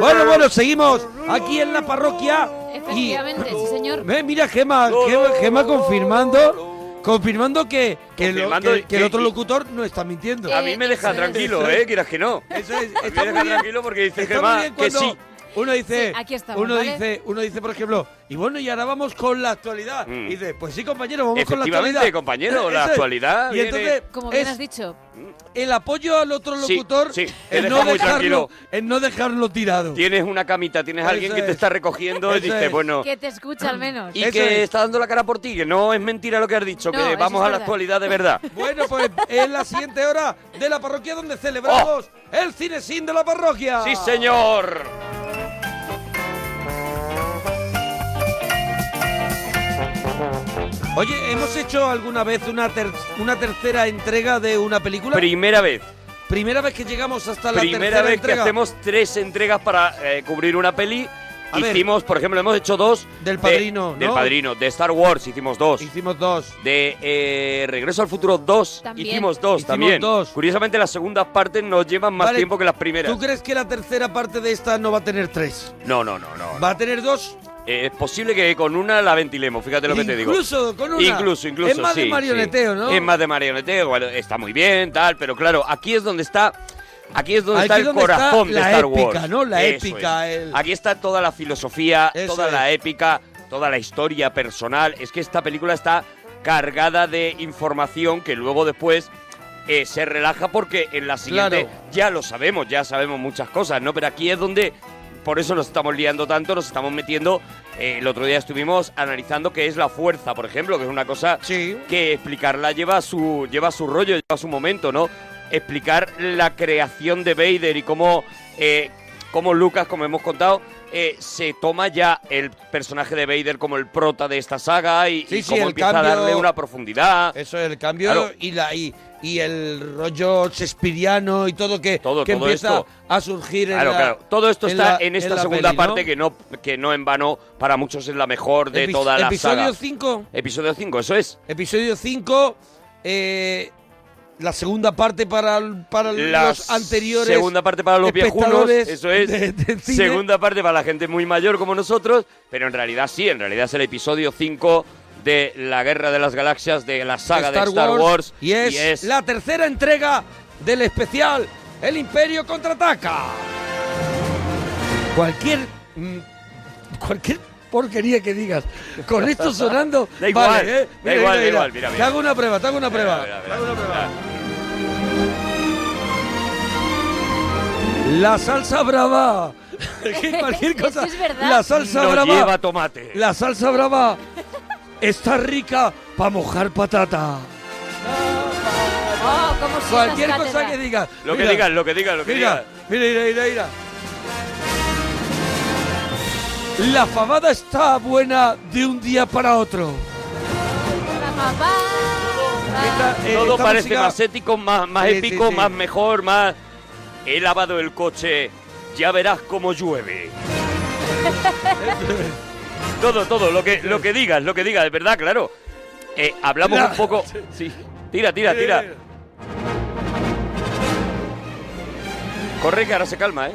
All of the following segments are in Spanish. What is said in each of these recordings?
Bueno, bueno, seguimos aquí en la parroquia. Y, sí, señor. Mira, Gema, Gema, Gema confirmando, confirmando que, que, lo- Confirmando que- que el otro locutor no está mintiendo. A mí me deja tranquilo, ¿eh? Quieras que no. Eso es, A mí me deja bien. tranquilo porque dice Gemma que sí. Uno dice, Sí, aquí estamos, uno ¿vale? dice, uno dice, por ejemplo, y bueno, y ahora vamos con la actualidad. Mm. Y dice, pues sí, compañero, vamos con la Efectivamente, actualidad. compañero, la es. actualidad Y viene- entonces, Como bien es has dicho. el apoyo al otro locutor sí, no dejarlo, tranquilo. en no dejarlo tirado. Tienes una camita, tienes a Eso alguien que te es. está recogiendo y dices, es. bueno, Que te escucha al menos. y Eso que es. está dando la cara por ti, que no es mentira lo que has dicho, No, que vamos es a la verdad. actualidad de verdad. Bueno, pues es la siguiente hora de la parroquia donde celebramos el cine sin de la parroquia. Oh. ¡Sí, señor! Oye, ¿hemos hecho alguna vez una, ter- una tercera entrega de una película? Primera vez. Primera vez que llegamos hasta la Primera tercera vez entrega que hacemos tres entregas para eh, cubrir una peli. A ver. hicimos, por ejemplo, hemos hecho dos. Del de- Padrino, Del ¿no? Padrino. De Star Wars hicimos dos. Hicimos dos. De eh, Regreso al Futuro 2 También. hicimos dos Hicimos también. dos. Curiosamente las segundas partes nos llevan más Vale, tiempo que las primeras. ¿Tú crees que la tercera parte de esta no va a tener tres? No, no, no, no. ¿Va a tener dos? Eh, es posible que con una la ventilemos, fíjate lo que te digo. Incluso con una. Incluso, incluso. Es más de marioneteo, sí. ¿no? Es más de marioneteo, bueno, está muy bien, tal, pero claro, aquí es donde está. Aquí es donde Aquí está es el donde está corazón de Star épica, Wars. ¿no? La Eso épica, el- Aquí está toda la filosofía, Eso toda la épica, toda la historia personal. Es que esta película está cargada de información que luego después eh, se relaja porque en la siguiente Claro. ya lo sabemos, ya sabemos muchas cosas, ¿no? Pero aquí es donde por eso nos estamos liando tanto, nos estamos metiendo. eh, el otro día estuvimos analizando qué es la fuerza, por ejemplo, que es una cosa Sí. que explicarla lleva su, lleva su rollo, lleva su momento, ¿no? Explicar la creación de Vader y cómo, eh, cómo Lucas, como hemos contado, eh, se toma ya el personaje de Vader como el prota de esta saga y, Sí, y sí, cómo empieza cambio- a darle una profundidad. Eso es el cambio Claro. y la y, y el rollo shakespeariano y todo que, Todo, que todo empieza esto. a surgir en Claro, la- claro. Todo esto en está la- en esta segunda peli, ¿no? parte que no que no en vano para muchos es la mejor de Epi- toda la episodio saga. 5 Episodio 5, eso es. episodio 5 eh, la segunda parte para, para La los anteriores Segunda parte para los viejunos, eso es. de-. Segunda parte para la gente muy mayor como nosotros, pero en realidad sí, en realidad es el episodio 5 de la Guerra de las Galaxias, de la saga de Star, Wars. y es, la tercera entrega del especial El Imperio contraataca. Cualquier mm, cualquier porquería que digas con esto sonando Da igual, vale, ¿eh? da igual, da igual, mira, Te hago una prueba, te hago una prueba. Mira, mira, te hago una prueba. La salsa brava. Cualquier cosa. es verdad. La salsa No brava. lleva tomate. La salsa brava está rica para mojar patata. Oh, Cualquier cosa que digas. Lo que digas, lo que digas, lo que Mira, digas. mira, mira, mira, mira. La fabada está buena de un día para otro. Esta- eh, Todo esta parece música- más ético, más, más Sí, sí, épico, sí. más mejor, más... He lavado el coche, ya verás cómo llueve. todo, todo, lo que, lo que digas, lo que digas, de verdad, claro. Eh, hablamos La- un poco... Sí. Tira, tira, tira. Corre que ahora se calma, ¿eh?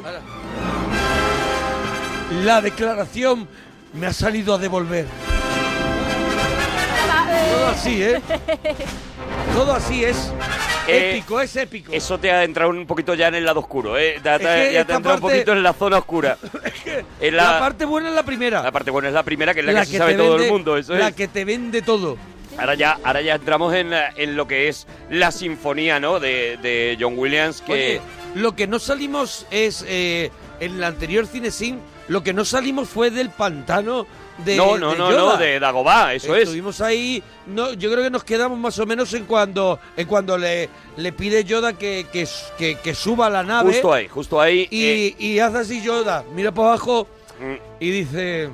La declaración me ha salido a devolver. Todo así, ¿eh? Todo así es Eh, épico, es épico. Eso te ha entrado un poquito ya en el lado oscuro, ¿eh? Te ha- Es te ha- que ya te ha entrado un poquito en la zona oscura. En la... la, parte buena es la primera. la parte buena es la primera, que es la, que, se te sabe todo el mundo, eso La es. que te vende todo. Ahora ya, ahora ya entramos en, la- en lo que es la sinfonía, ¿no? De, de John Williams, que... Oye, lo que no salimos es eh, en el anterior cine sim, lo que no salimos fue del pantano de no, no, de no, Yoda. no, de Dagobah, eso es. Estuvimos ahí, no, yo creo que nos quedamos más o menos en cuando en cuando le, le pide Yoda que, que, que- que suba a la nave Justo ahí, justo ahí. y, eh, y hace así Yoda, mira para abajo mm, y dice...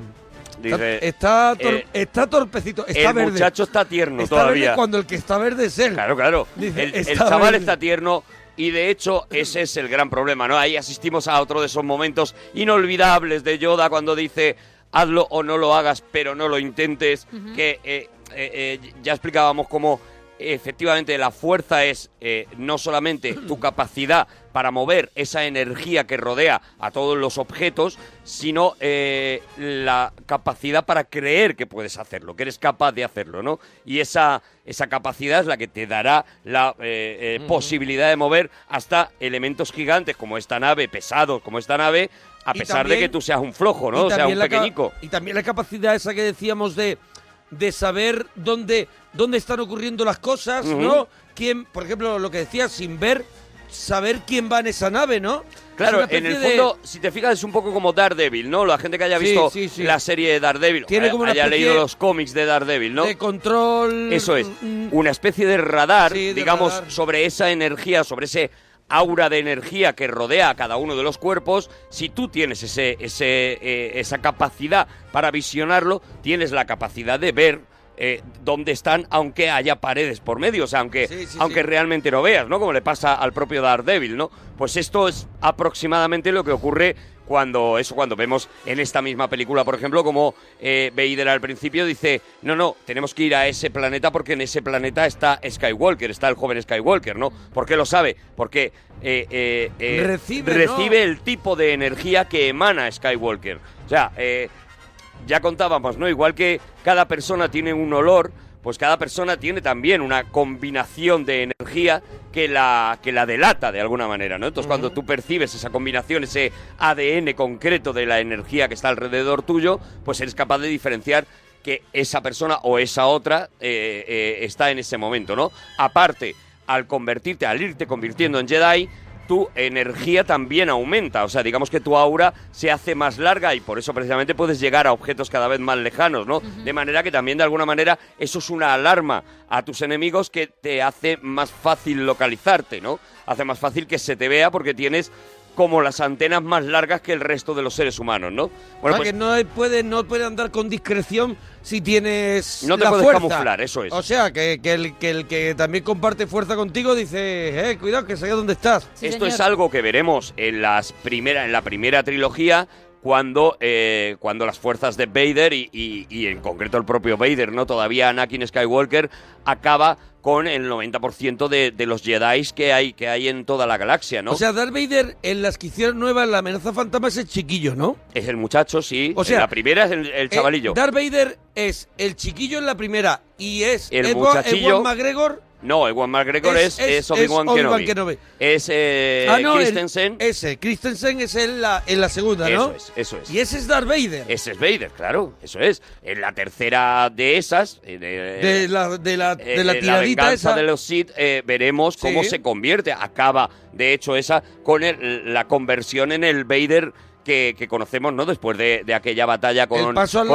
dice, está, está, tor- eh, está torpecito, está el verde. muchacho está tierno está todavía. verde cuando el que está verde es él. Claro, claro. Dice, el, el "Está chaval verde". está tierno y de hecho ese es el gran problema, ¿no? Ahí asistimos a otro de esos momentos inolvidables de Yoda cuando dice hazlo o no lo hagas, pero no lo intentes. Que eh, eh, eh, ya explicábamos cómo efectivamente la fuerza es eh, no solamente tu capacidad para mover esa energía que rodea a todos los objetos, sino eh, la capacidad para creer que puedes hacerlo, que eres capaz de hacerlo, ¿no? Y esa, esa capacidad es la que te dará la eh, posibilidad de mover hasta elementos gigantes como esta nave, pesados como esta nave, a Y pesar de que tú seas un flojo, ¿no? O sea, un pequeñico. Y también la capacidad esa que decíamos de, de saber dónde, dónde están ocurriendo las cosas. ¿no? Quién, por ejemplo, lo que decías, sin ver, saber quién va en esa nave, ¿no? Claro, en el de- fondo, si te fijas, es un poco como Daredevil, ¿no? La gente que haya visto sí, sí. la serie de Daredevil, Tiene como una haya leído los cómics de Daredevil, ¿no? de control. Eso es, mm, una especie de radar, de digamos, radar. sobre esa energía, sobre ese aura de energía que rodea a cada uno de los cuerpos. Si tú tienes ese, ese, eh, esa capacidad para visionarlo, tienes la capacidad de ver eh, dónde están, aunque haya paredes por medio, o sea, aunque, Sí, sí, aunque sí. realmente no veas, ¿no? Como le pasa al propio Daredevil, ¿no? Pues esto es aproximadamente lo que ocurre cuando eso cuando vemos en esta misma película por ejemplo como eh, Vader al principio dice no no tenemos que ir a ese planeta porque en ese planeta está Skywalker está el joven Skywalker no ¿por qué lo sabe? porque eh, eh, eh, Recibe, recibe ¿no? el tipo de energía que emana Skywalker o sea ya contábamos, ¿no? Igual que cada persona tiene un olor, pues cada persona tiene también una combinación de energía que la, que la delata de alguna manera, ¿no? Entonces, cuando tú percibes esa combinación, ese ADN concreto de la energía que está alrededor tuyo, pues eres capaz de diferenciar que esa persona o esa otra eh, eh, está en ese momento, ¿no? Aparte, al convertirte, al irte convirtiendo en Jedi, tu energía también aumenta. O sea, digamos que tu aura se hace más larga y por eso precisamente puedes llegar a objetos cada vez más lejanos, ¿no? De manera que también de alguna manera eso es una alarma a tus enemigos que te hace más fácil localizarte, ¿no? Hace más fácil que se te vea porque tienes como las antenas más largas que el resto de los seres humanos, ¿no? o Bueno, sea, pues que no puede, no puede andar con discreción si tienes No te la puedes fuerza. camuflar, eso es. O sea, que, que el, que el que también comparte fuerza contigo dice, eh, cuidado, que sé dónde estás. Sí, Esto es algo que veremos en las primera, en la primera trilogía cuando, eh, cuando las fuerzas de Vader y, y- y en concreto el propio Vader, no todavía Anakin Skywalker acaba con el 90% de, de los Jedi que hay que hay en toda la galaxia, ¿no? O sea, Darth Vader en las que hicieron nuevas, la amenaza fantasma es el chiquillo, ¿no? es el muchacho, sí. O sea, En la primera es el, el chavalillo. Eh, Darth Vader es el chiquillo en la primera y es El Edward, muchachillo. Edward McGregor. No, Ewan McGregor Es- es, es- Obi-Wan Obi-Wan Kenobi. Kenobi. Es eh, ah, no, el- Christensen. ese, Christensen es en la, en la segunda, ¿no? Eso es, eso es. Y ese es Darth Vader. Ese es Vader, claro, eso es. En la tercera de esas, eh, de, de la, de la, eh, de la eh, tiradita venganza esa. de los Sith, eh, veremos cómo Sí. se convierte. Acaba, de hecho, esa con el- la conversión en el Vader que, que conocemos, ¿no? Después de, de aquella batalla con,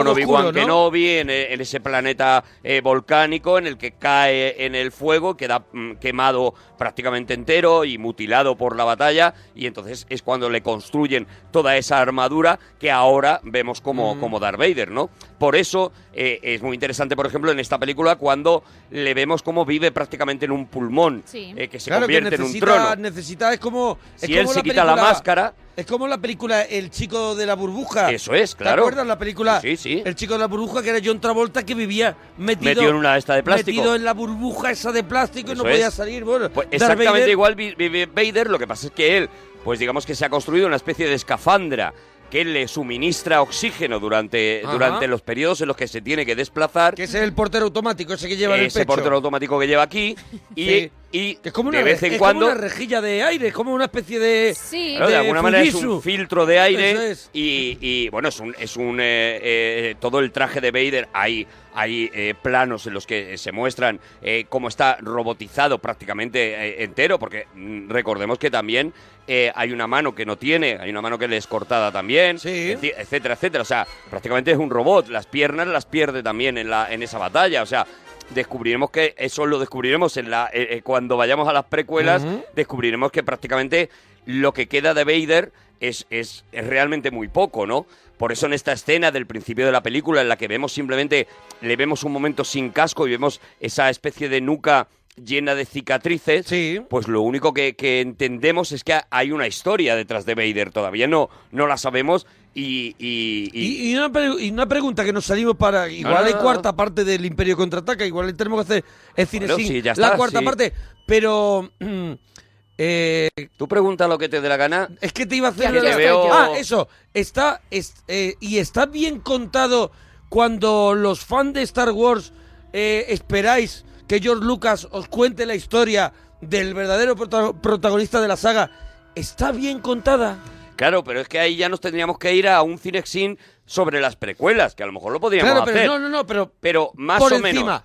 Obi-Wan ¿no? Kenobi en, e- en ese planeta eh, volcánico en el que cae en el fuego, queda mm, quemado prácticamente entero y mutilado por la batalla y entonces es cuando le construyen toda esa armadura que ahora vemos como, Mm. como Darth Vader, ¿no? Por eso eh, es muy interesante, por ejemplo, en esta película cuando le vemos cómo vive prácticamente en un pulmón, Sí. eh, que se claro, que convierte en un necesita, trono. necesita, es como. es Si él como se la quita la máscara, Es como la película El chico de la burbuja. Eso es, ¿Te claro. acuerdas la película? Sí, sí. El chico de la burbuja que era John Travolta que vivía metido, Metido en una esta de plástico. Metido en la burbuja esa de plástico y no Eso podía es. salir. Bueno, Pues exactamente Vader- igual vi- vive Vader, lo que pasa es que él, pues digamos que se ha construido una especie de escafandra que le suministra oxígeno durante, Ajá. durante los periodos en los que se tiene que desplazar. Que ese es el portero automático, ese que lleva en el ese pecho. portero automático que lleva aquí y, Sí. y Que es como una, de vez re- en es cuando como una rejilla de aire, es como una especie de... Sí. Claro, de, alguna manera es un filtro de aire Eso es. y, y, bueno, es un, es un eh, eh, todo el traje de Vader, hay, hay eh, planos en los que se muestran eh, cómo está robotizado prácticamente eh, entero, porque mm, recordemos que también eh, hay una mano que no tiene, hay una mano que le es cortada también, Sí. etcétera, etcétera. O sea, prácticamente es un robot, las piernas las pierde también en, la, en esa batalla, o sea... Descubriremos que eso lo descubriremos en la eh, eh, cuando vayamos a las precuelas. Descubriremos que prácticamente lo que queda de Vader es, es, es realmente muy poco, ¿no? Por eso en esta escena del principio de la película, en la que vemos simplemente, le vemos un momento sin casco y vemos esa especie de nuca llena de cicatrices, pues lo único que, que entendemos es que hay una historia detrás de Vader. Todavía no, no la sabemos y... y- y- Y, y una, pregunta que nos salimos para. Igual no, hay no, cuarta parte del Imperio contraataca, igual tenemos que hacer el cine Bueno, sí, ya la está, cuarta sí. parte, pero. eh, Tú pregunta lo que te dé la gana. es que te iba a hacer. Que te veo- Ah, eso. Está. es- eh, y está bien contado cuando los fans de Star Wars eh, esperáis que George Lucas os cuente la historia del verdadero prota- protagonista de la saga. ¿Está bien contada? Claro, pero es que ahí ya nos tendríamos que ir a un cinexin sobre las precuelas, que a lo mejor lo podríamos Claro, pero hacer. no, no, no, pero Pero más por o encima. menos.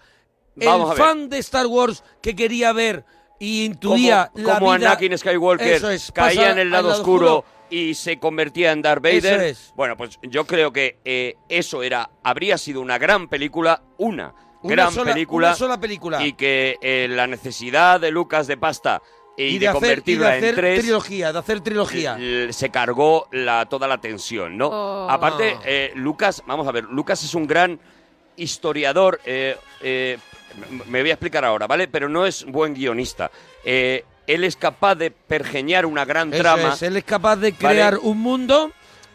Vamos el a ver. fan de Star Wars que quería ver y intuía como, la como vida- Anakin Skywalker Eso es, caía en el lado, oscuro, y se convertía en Darth Vader. Eso es. Bueno, pues yo creo que eh, eso era habría sido una gran película, una, Una gran sola- película, una sola película. y que eh, la necesidad de Lucas de pasta y, y de, de, hacer, y de convertirla hacer en tres trilogía, de hacer trilogía. se cargó la, toda la tensión, ¿no? Oh. Aparte, eh, Lucas, vamos a ver, Lucas es un gran historiador. Me voy a explicar ahora, ¿vale? Pero no es buen guionista. Eh, él es capaz de pergeñar una gran Eso trama. es, él es capaz de ¿vale? crear un mundo,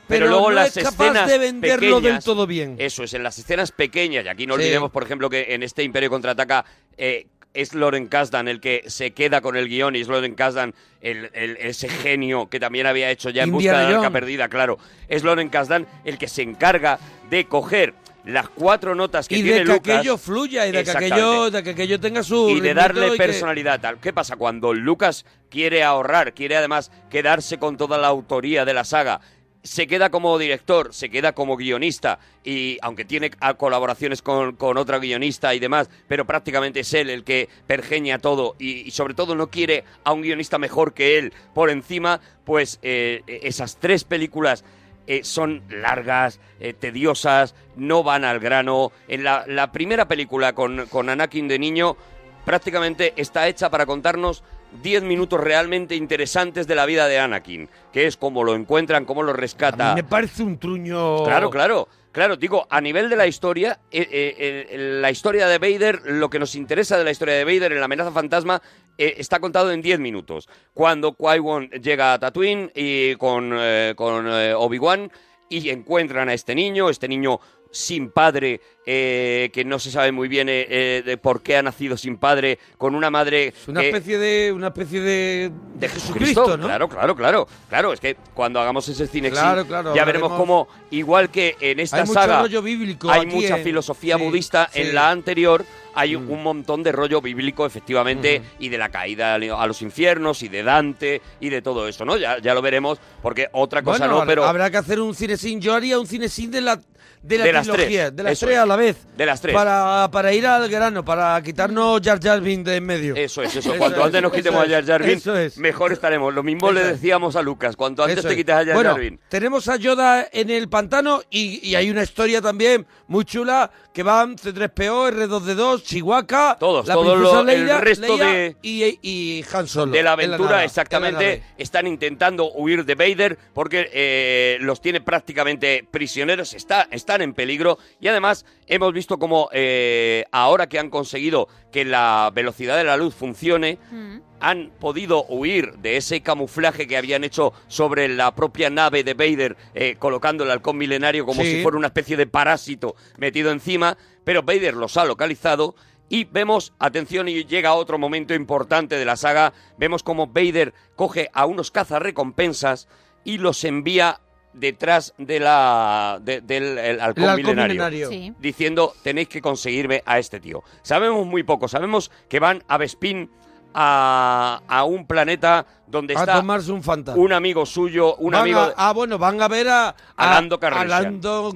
pero, luego no las es capaz escenas de venderlo del pequeñas, todo bien. Eso es, en las escenas pequeñas, y aquí no Sí. olvidemos, por ejemplo, que en este Imperio Contraataca eh, es Loren Kasdan el que se queda con el guion y es Loren Kasdan el, el- ese genio que también había hecho ya en busca de la arca perdida, claro. Es Loren Kasdan el que se encarga de coger las cuatro notas que y tiene de que Lucas aquello fluya y de que aquello, de que aquello tenga su y de darle y que- personalidad tal. ¿Qué pasa? Cuando Lucas quiere ahorrar, quiere además quedarse con toda la autoría de la saga, se queda como director, se queda como guionista y aunque tiene colaboraciones con, con otra guionista y demás, pero prácticamente es él el que pergeña todo y, y sobre todo no quiere a un guionista mejor que él por encima, pues eh, esas tres películas eh, son largas, eh, tediosas, no van al grano. En la, la primera película con, con Anakin de niño prácticamente está hecha para contarnos 10 minutos realmente interesantes de la vida de Anakin, que es cómo lo encuentran, cómo lo A rescata. mí me parece un truño. Claro, claro. Claro, digo, a nivel de la historia, eh, eh, eh, la historia de Vader, lo que nos interesa de la historia de Vader en la amenaza fantasma, eh, está contado en 10 minutos. Cuando Qui-Gon llega a Tatooine y con, eh, con eh, Obi-Wan y encuentran a este niño, este niño sin padre, eh, que no se sabe muy bien eh, eh, de por qué ha nacido sin padre, con una madre... Una que- especie de una especie de, de Jesucristo, ¿no? Claro, claro, claro. Claro, es que cuando hagamos ese cine Claro, claro, ya veremos cómo, igual que en esta Hay mucho saga rollo bíblico hay aquí mucha filosofía sí, budista, sí. En la anterior hay un montón de rollo bíblico, efectivamente, y de la caída a los infiernos, y de Dante, y de todo eso, ¿no? Ya, ya lo veremos, porque otra cosa Bueno, no, pero... habrá que hacer un cine sin. Yo haría un cine sin de la de la De las tres, de las tres es. a la vez. De las tres. Para, para ir al grano, para quitarnos Jar Jar Binks de en medio. Eso es, eso. Eso Cuanto es, antes nos quitemos a Jar Jar Binks, es. mejor estaremos. Lo mismo le decíamos a Lucas. Cuanto antes te es. quites a Jar bueno, Jar Binks. tenemos a Yoda en el pantano y, y hay una historia también muy chula que van C3PO, R2D2, Chihuahua, Todos, la todo princesa lo- el resto Leia de- y, y Han Solo. de la en aventura, nave, en la exactamente, están intentando huir de Vader porque eh, los tiene prácticamente prisioneros, está, están en peligro y además hemos visto como eh, ahora que han conseguido que la velocidad de la luz funcione, Mm. han podido huir de ese camuflaje que habían hecho sobre la propia nave de Vader, eh, colocando el halcón milenario como Sí. si fuera una especie de parásito metido encima, pero Vader los ha localizado y vemos, atención, y llega otro momento importante de la saga, vemos como Vader coge a unos cazarrecompensas y los envía detrás de la de- del el halcón, El halcón milenario, milenario. Sí. diciendo tenéis que conseguirme a este tío. Sabemos muy poco, sabemos que van a Bespin a, a un planeta donde A está tomarse un fantasma. un amigo suyo, un Van amigo... a- ah, bueno, van a ver a, A Lando Calrissian. a Lando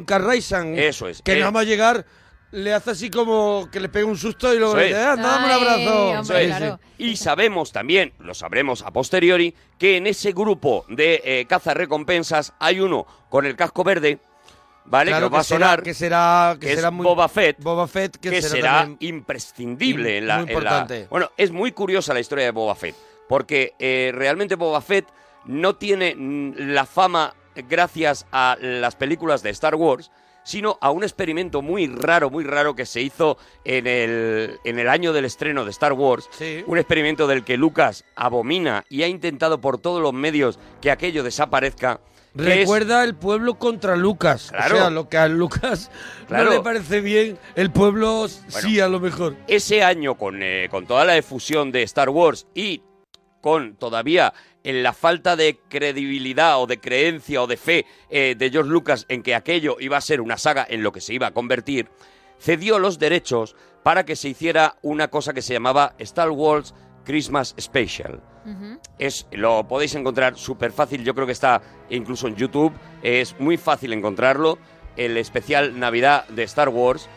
Eso es. Que Eh, nada más llegar le hace así como que le pega un susto y luego le dice. "Ah, dame un Ay, abrazo. hombre, Eso es. claro. Y sabemos también, lo sabremos a posteriori, que en ese grupo de eh, cazarrecompensas hay uno con el casco verde, ¿vale? Claro que nos va a será- sonar, que será, que que es será muy Boba Fett, Boba Fett, que, que, será, también- imprescindible im- en la, muy en la- importante. Bueno, es muy curiosa la historia de Boba Fett, porque eh, realmente Boba Fett no tiene mm, la fama gracias a las películas de Star Wars, sino a un experimento muy raro, muy raro que se hizo en el, en el año del estreno de Star Wars. Sí. Un experimento del que Lucas abomina y ha intentado por todos los medios que aquello desaparezca. es- Recuerda el pueblo contra Lucas. Claro. O sea, lo que a Lucas Claro. no le parece bien, el pueblo sí a lo mejor. ese año con, eh, con toda la efusión de Star Wars y con todavía en la falta de credibilidad o de creencia o de fe eh, de George Lucas en que aquello iba a ser una saga en lo que se iba a convertir, cedió los derechos para que se hiciera una cosa que se llamaba Star Wars Christmas Special. Es, lo podéis encontrar súper fácil, yo creo que está incluso en YouTube, es muy fácil encontrarlo, el especial Navidad de Star Wars,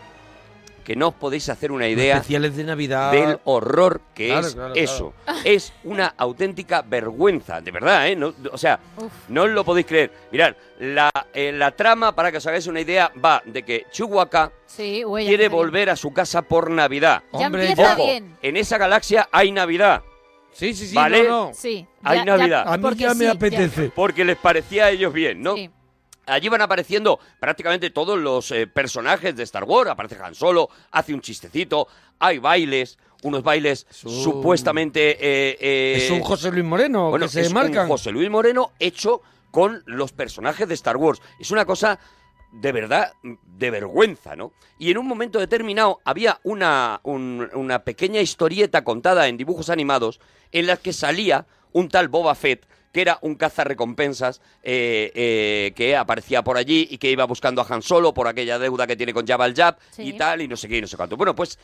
que no os podéis hacer una idea Especiales de Navidad. del horror que Claro, es claro, eso. Es una auténtica vergüenza, de verdad, ¿eh? No- o sea, Uf. no os lo podéis creer. Mirad, la, eh, la trama, para que os hagáis una idea, va de que Sí, ya quiere volver a su casa por Navidad. Ya Hombre, empieza Ojo, bien. en esa galaxia hay Navidad, Sí, sí, sí, Vale. no, no. Sí. Hay Navidad. A mí porque ya me sí, apetece. porque les parecía a ellos bien, ¿no? Sí. Allí van apareciendo prácticamente todos los eh, personajes de Star Wars. Aparece Han Solo, hace un chistecito, hay bailes, unos bailes un- supuestamente... eh, eh, Es un José Luis Moreno bueno, que se es marcan. un José Luis Moreno hecho con los personajes de Star Wars. Es una cosa de verdad de vergüenza, ¿no? Y en un momento determinado había una, un- una pequeña historieta contada en dibujos animados en la que salía un tal Boba Fett que era un cazarrecompensas eh, eh, que aparecía por allí y que iba buscando a Han Solo por aquella deuda que tiene con Jabba el Jab Sí. y tal, y no sé qué, y no sé cuánto. Bueno, pues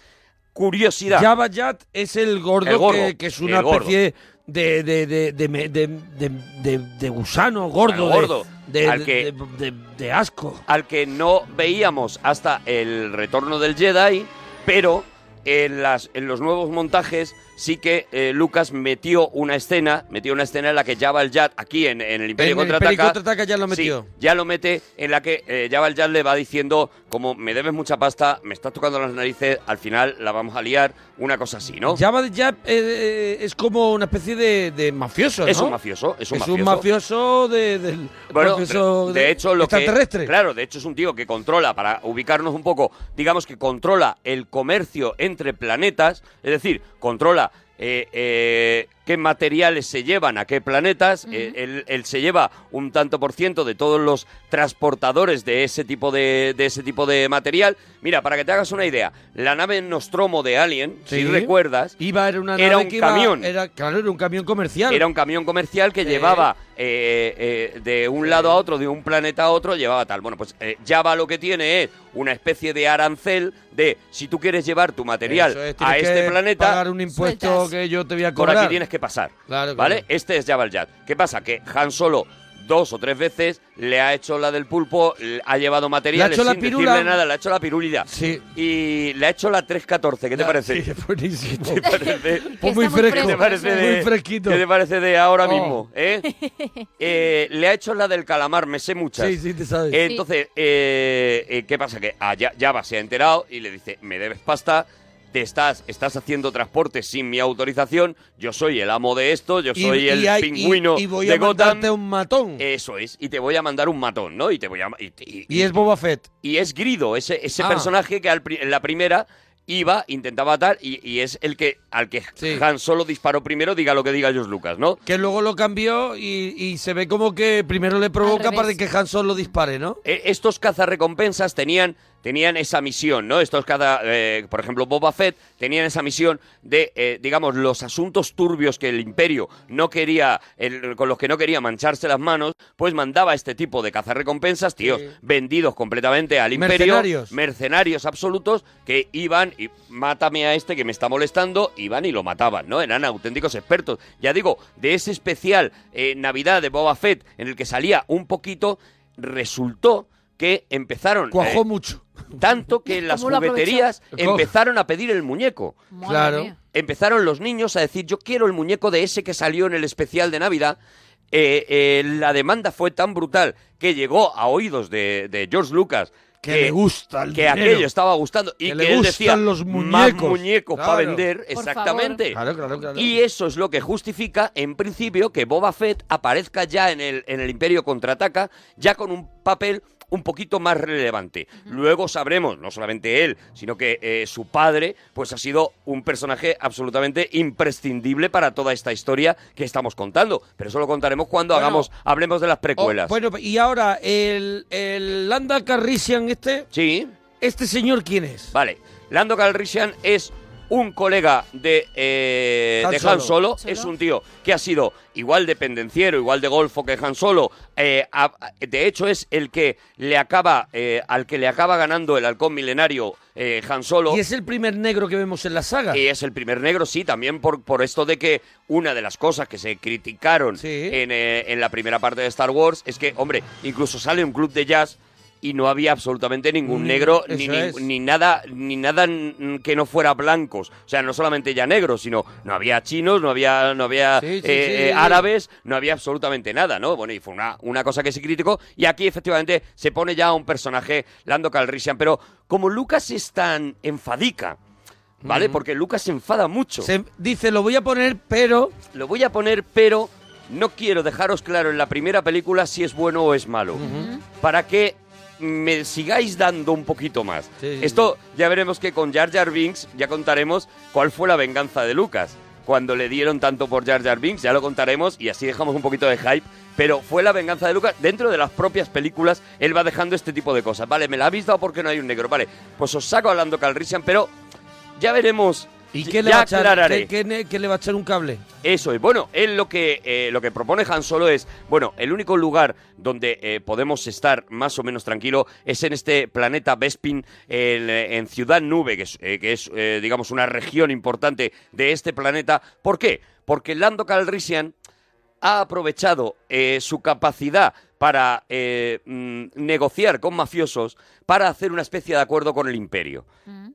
curiosidad. Jabba Yat es el gordo, El gordo, que, que es una especie de, de, de, de, me- de, de- de- de gusano gordo, gordo, de, de- al que- de- de- de asco. al que no veíamos hasta el retorno del Jedi, pero en, las, en los nuevos montajes sí que eh, Lucas metió una escena, metió una escena en la que Jabba el Jat, aquí en, en el Imperio En el Contraataca, Imperio Contraataca ya lo sí, metió. ya lo mete en la que eh, Jabba el Jat le va diciendo como me debes mucha pasta, me estás tocando las narices, al final la vamos a liar, una cosa así, ¿no? Jabba de Jab eh, eh, es como una especie de, de mafioso, es ¿no? un mafioso, es un es mafioso. un mafioso de, del Bueno, mafioso de hecho, lo que extraterrestre. claro, de hecho es un tío que controla para ubicarnos un poco, digamos que controla el comercio entre planetas, es decir, controla eh, eh, qué materiales se llevan a qué planetas. eh, él, él se lleva un tanto por ciento de todos los transportadores de ese tipo de, de ese tipo de material. Mira, para que te hagas una idea, la nave Nostromo de Alien, si recuerdas, Iba, era una Era un que iba- camión. era, claro, era un camión comercial. Era un camión comercial que llevaba eh, eh, de un lado a otro, de un planeta a otro, llevaba tal. Bueno, pues eh, Java lo que tiene es una especie de arancel de si tú quieres llevar tu material es, a este que planeta, pagar un impuesto Sueltas. que yo te voy a por cobrar. aquí tienes que pasar. Claro, ¿Vale? claro. Este es Jabba el Jat. ¿Qué pasa? Que Han Solo dos o tres veces le ha hecho la del pulpo, ha llevado materiales hecho la sin pirula. decirle nada, le ha hecho la pirulida. Sí. Y le ha hecho la 314, ¿qué te Ya, parece? Sí, buenísimo. ¿Qué te parece? Pues muy está muy fresco. ¿Qué te parece de, Muy fresquito. ¿Qué te parece de ahora Oh. mismo? ¿eh? Eh, le ha hecho la del calamar, me sé muchas. Sí, sí, te sabes. Eh, Entonces, eh, eh, ¿qué pasa? Que a Ya- Java se ha enterado y le dice, me debes pasta, te estás, estás haciendo transporte sin mi autorización, yo soy el amo de esto, yo Y- soy el y hay- pingüino y, y voy de a mandarte Gotham. un matón. Eso es, y te voy a mandar un matón, ¿no? Y te voy a... Y, y- y es Boba Fett. y es Grido, ese, ese Ah. personaje que al pri- en la primera iba, intentaba atar, y, y es el que al que Sí. Han Solo disparó primero, diga lo que diga George Lucas, ¿no? Que luego lo cambió y, y se ve como que primero le provoca revés. para que Han Solo dispare, ¿no? Eh, estos cazarrecompensas tenían, tenían esa misión, ¿no? Estos caza, eh, por ejemplo, Boba Fett tenían esa misión de, eh, digamos, los asuntos turbios que el Imperio no quería, el- con los que no quería mancharse las manos, pues mandaba este tipo de cazarrecompensas, tíos, Sí. vendidos completamente al Imperio, Mercenarios. mercenarios absolutos que iban y mátame a este que me está molestando, iban y lo mataban, ¿no? Eran auténticos expertos. Ya digo, de ese especial eh, Navidad de Boba Fett en el que salía un poquito, resultó que empezaron Cuajó eh, mucho. tanto que en las jugueterías empezaron a pedir el muñeco. Madre Claro. mía. Empezaron los niños a decir, yo quiero el muñeco de ese que salió en el especial de Navidad. Eh, eh, la demanda fue tan brutal que llegó a oídos de, de George Lucas Que le gusta el que dinero. aquello estaba gustando y Que que, le él gustan decía los más muñecos". muñecos para vender Por exactamente Claro, claro, claro. y eso es lo que justifica en principio que Boba Fett aparezca ya en el, en el Imperio contraataca ya con un papel un poquito más relevante. Luego sabremos, no solamente él, sino que eh, su padre, pues ha sido un personaje absolutamente imprescindible para toda esta historia que estamos contando. Pero eso lo contaremos cuando Bueno, hagamos, hablemos de las Oh, precuelas. bueno, y ahora, el, el Landa Carrisian este, Sí, ¿este señor quién es? vale. Lando Calrissian es un colega de, eh, Han de Solo. Han Solo. Solo. Es un tío que ha sido igual de pendenciero, igual de golfo que Han Solo. Eh, a- de hecho, es el que le acaba, eh, al que le acaba ganando el halcón milenario eh, Han Solo. Y es el primer negro que vemos en la saga. Y es el primer negro, sí, también por, por esto de que una de las cosas que se criticaron Sí. en, eh, en la primera parte de Star Wars es que, hombre, incluso sale un club de jazz y no había absolutamente ningún Mm, negro ni, ni- nada ni nada que no fuera blancos o sea no solamente ya negros sino no había chinos no había no había Sí, sí, eh, sí. eh, árabes no había absolutamente nada no bueno y fue una, una cosa que se criticó y aquí efectivamente se pone ya un personaje Lando Calrissian pero como Lucas es tan enfadica ¿Vale? Porque Lucas se enfada mucho. Se dice, lo voy a poner, pero... Lo voy a poner, pero no quiero dejaros claro en la primera película si es bueno o es malo. Para que me sigáis dando un poquito más. Sí, Esto ya veremos que con Jar Jar Binks ya contaremos cuál fue la venganza de Lucas. Cuando le dieron tanto por Jar Jar Binks, ya lo contaremos y así dejamos un poquito de hype. Pero fue la venganza de Lucas. Dentro de las propias películas, él va dejando este tipo de cosas. Vale, me la habéis dado porque no hay un negro. Vale, pues os saco a Lando Calrissian, pero ya veremos. ¿Y qué le, va a echar, aclararé. qué- qué ne- qué le va a echar un cable? Eso es. Bueno, él lo que, eh, lo que propone Han Solo es, bueno, el único lugar donde eh, podemos estar más o menos tranquilo es en este planeta Bespin, el, eh, en Ciudad Nube, que es, eh, que es eh, digamos, una región importante de este planeta. ¿Por qué? Porque Lando Calrissian ha aprovechado eh, su capacidad para eh, mm, negociar con mafiosos para hacer una especie de acuerdo con el imperio.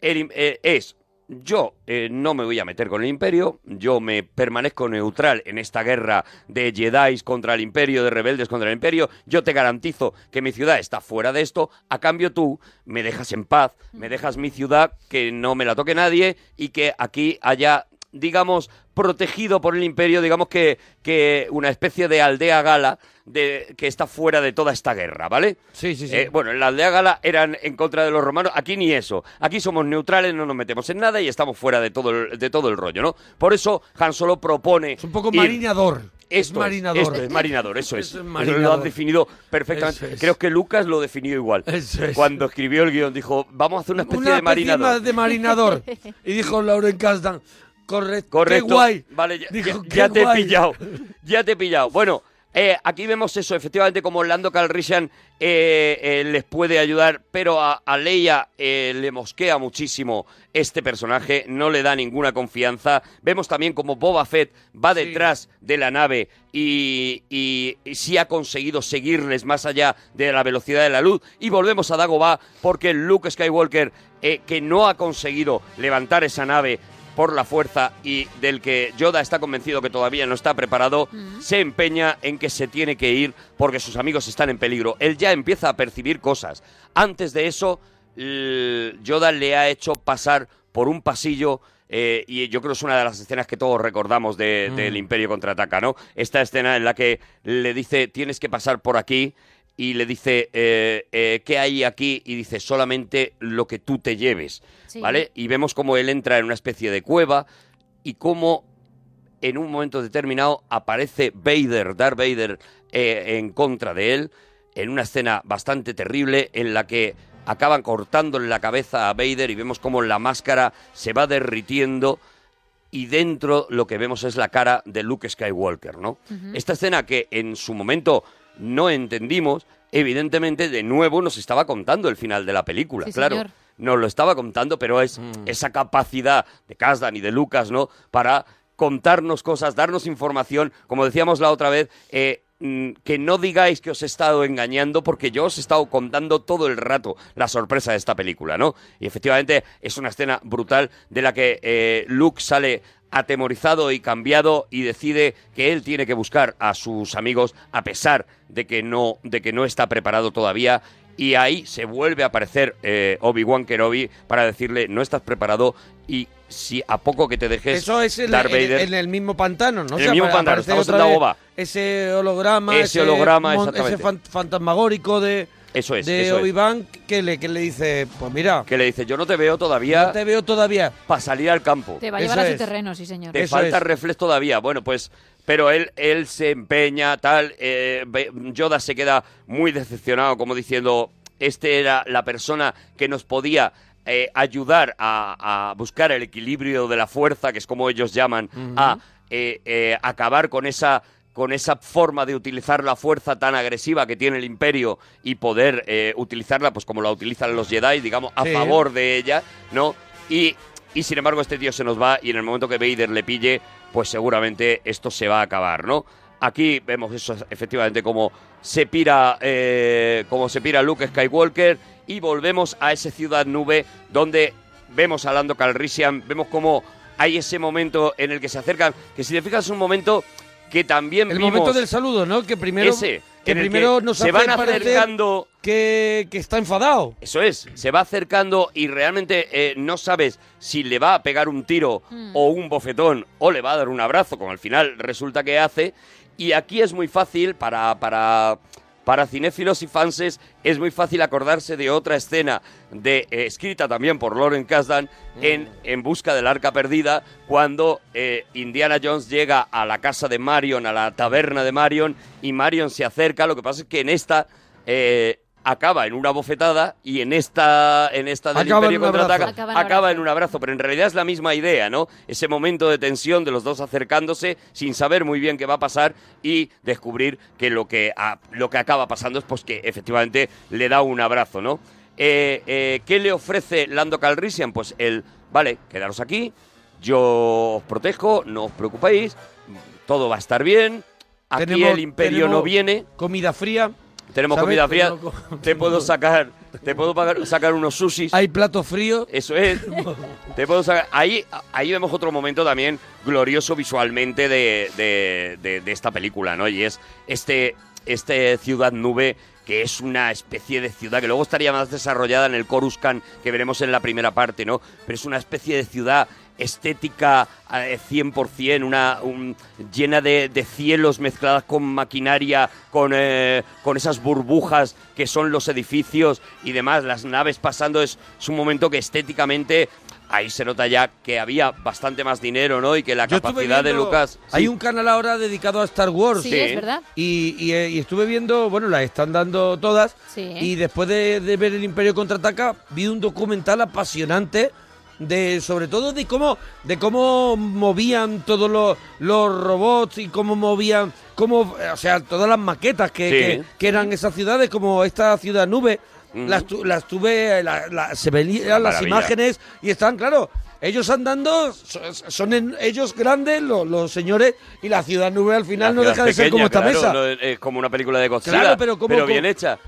El eh, es, yo eh, no me voy a meter con el imperio, yo me permanezco neutral en esta guerra de Jedi contra el imperio, de rebeldes contra el imperio, yo te garantizo que mi ciudad está fuera de esto, a cambio tú me dejas en paz, me dejas mi ciudad, que no me la toque nadie y que aquí haya digamos, protegido por el imperio, digamos que, que una especie de aldea gala de, que está fuera de toda esta guerra, ¿vale? Sí, sí, sí. Eh, bueno, en la aldea gala eran en contra de los romanos, aquí ni eso. Aquí somos neutrales, no nos metemos en nada y estamos fuera de todo el, de todo el rollo, ¿no? Por eso Han Solo propone... Es un poco ir- marinador. es Esto marinador. Es, esto es marinador, eso es. Marinador. Lo has definido perfectamente. Es. Creo que Lucas lo definió igual. Es. Cuando escribió el guion dijo, vamos a hacer una especie Una de marinador. de marinador. y dijo Lauren Kasdan, correcto, Correcto. qué guay. Vale, ya, Dijo, ya- "Qué ya te he guay". pillado. Ya te he pillado. Bueno, eh, aquí vemos eso, efectivamente, como Lando Calrissian eh, eh, les puede ayudar, pero a, a Leia eh, le mosquea muchísimo este personaje, no le da ninguna confianza. Vemos también como Boba Fett va Sí. detrás de la nave y, y, y sí ha conseguido seguirles más allá de la velocidad de la luz. Y volvemos a Dagobah porque Luke Skywalker, que no ha conseguido levantar esa nave por la fuerza y del que Yoda está convencido que todavía no está preparado, se empeña en que se tiene que ir porque sus amigos están en peligro. Él ya empieza a percibir cosas. Antes de eso, Yoda le ha hecho pasar por un pasillo eh, y yo creo que es una de las escenas que todos recordamos de- del Imperio Contraataca, ¿no? Esta escena en la que le dice, tienes que pasar por aquí, y le dice, eh, eh, ¿qué hay aquí? Y dice, solamente lo que tú te lleves, Sí. ¿vale? Y vemos cómo él entra en una especie de cueva y cómo en un momento determinado aparece Vader, Darth Vader, eh, en contra de él, en una escena bastante terrible en la que acaban cortándole la cabeza a Vader y vemos cómo la máscara se va derritiendo y dentro lo que vemos es la cara de Luke Skywalker, ¿no? Esta escena que en su momento no entendimos, evidentemente de nuevo nos estaba contando el final de la película, Sí, claro. señor. Nos lo estaba contando, pero es Mm. esa capacidad de Kasdan y de Lucas, ¿no? Para contarnos cosas, darnos información, como decíamos la otra vez, eh, que no digáis que os he estado engañando porque yo os he estado contando todo el rato la sorpresa de esta película, ¿no? Y efectivamente es una escena brutal de la que eh, Luke sale atemorizado y cambiado y decide que él tiene que buscar a sus amigos a pesar de que no de que no está preparado todavía y ahí se vuelve a aparecer eh, Obi-Wan Kenobi para decirle no estás preparado y si a poco que te dejes Eso es en, Darth en- Vader en el mismo pantano, ¿no? En el mismo pantano, estamos otra en vez Dagobah. Ese holograma, Ese holograma, exactamente. ese fan- fantasmagórico de, Eso es, de es. Obi-Wan que le, que le dice, pues mira, Que le dice, yo no te veo todavía no te veo todavía. para salir al campo. Te va a Eso llevar a su es. terreno, sí, señor. Te Eso falta es. reflex todavía. Bueno, pues, pero él, él se empeña, tal. eh, Yoda se queda muy decepcionado, como diciendo, este era la persona que nos podía eh, ayudar a, a buscar el equilibrio de la fuerza, que es como ellos llaman, a eh, eh, acabar con esa con esa forma de utilizar la fuerza tan agresiva que tiene el imperio y poder utilizarla pues como la utilizan los Jedi, digamos, a Sí. favor de ella, ¿no? Y, y sin embargo este tío se nos va y en el momento que Vader le pille, pues seguramente esto se va a acabar, ¿no? Aquí vemos eso efectivamente como se pira, eh, como se pira Luke Skywalker y volvemos a esa ciudad nube donde vemos a Lando Calrissian, vemos como hay ese momento en el que se acercan, que si te fijas es un momento que también El vimos momento del saludo, ¿no? Que primero, ese, que en primero que nos se van acercando que, que está enfadado. eso es, se va acercando y realmente eh, no sabes si le va a pegar un tiro Mm. o un bofetón o le va a dar un abrazo, como al final resulta que hace. Y aquí es muy fácil para, para, para cinéfilos y fanses, es muy fácil acordarse de otra escena de, eh, escrita también por Lauren Kasdan en En Busca del Arca Perdida, cuando eh, Indiana Jones llega a la casa de Marion, a la taberna de Marion, y Marion se acerca. Lo que pasa es que en esta eh, acaba en una bofetada y en esta, en esta del Acaba Imperio contraataca Acaba en acaba, abrazo. en un abrazo. Pero en realidad es la misma idea, ¿no? Ese momento de tensión de los dos acercándose sin saber muy bien qué va a pasar y descubrir que lo que, a- lo que acaba pasando es pues que efectivamente le da un abrazo, ¿no? Eh, eh, ¿Qué le ofrece Lando Calrissian? Pues el, vale, quedaros aquí, yo os protejo, no os preocupéis, todo va a estar bien, aquí Tenemos- el imperio no viene, Comida fría. Tenemos ¿sabes? comida fría, co- te puedo sacar, te puedo pagar- sacar unos sushis. Hay platos fríos. Eso es. Te puedo sacar- Ahí, ahí vemos otro momento también glorioso visualmente de, de- de- de esta película, ¿no? Y es este, este ciudad nube que es una especie de ciudad que luego estaría más desarrollada en el Coruscant que veremos en la primera parte, ¿no? Pero es una especie de ciudad estética eh, 100%, una, un- llena de, de cielos mezcladas con maquinaria, con, eh, con esas burbujas que son los edificios y demás, las naves pasando, es, es un momento que estéticamente ahí se nota ya que había bastante más dinero, ¿no? Y que la Yo capacidad de Lucas... Hay Sí. un canal ahora dedicado a Star Wars. Sí, Sí. es verdad. Y, y, eh, y estuve viendo, bueno, las están dando todas. Sí. Y después de, de ver el Imperio contraataca, vi un documental apasionante de, sobre todo de cómo, de cómo movían todos los, los robots y cómo movían, cómo, eh, o sea, todas las maquetas que, Sí. que, que eran esas ciudades, como esta ciudad nube. Las, tu- las tuve, la- la- se veían las imágenes y están, claro, ellos andando, so- son en- ellos grandes, los, los señores, y la ciudad nube al final La no deja de ser como esta claro, mesa. no, es como una película de Godzilla, Claro, pero como- bien como- hecha.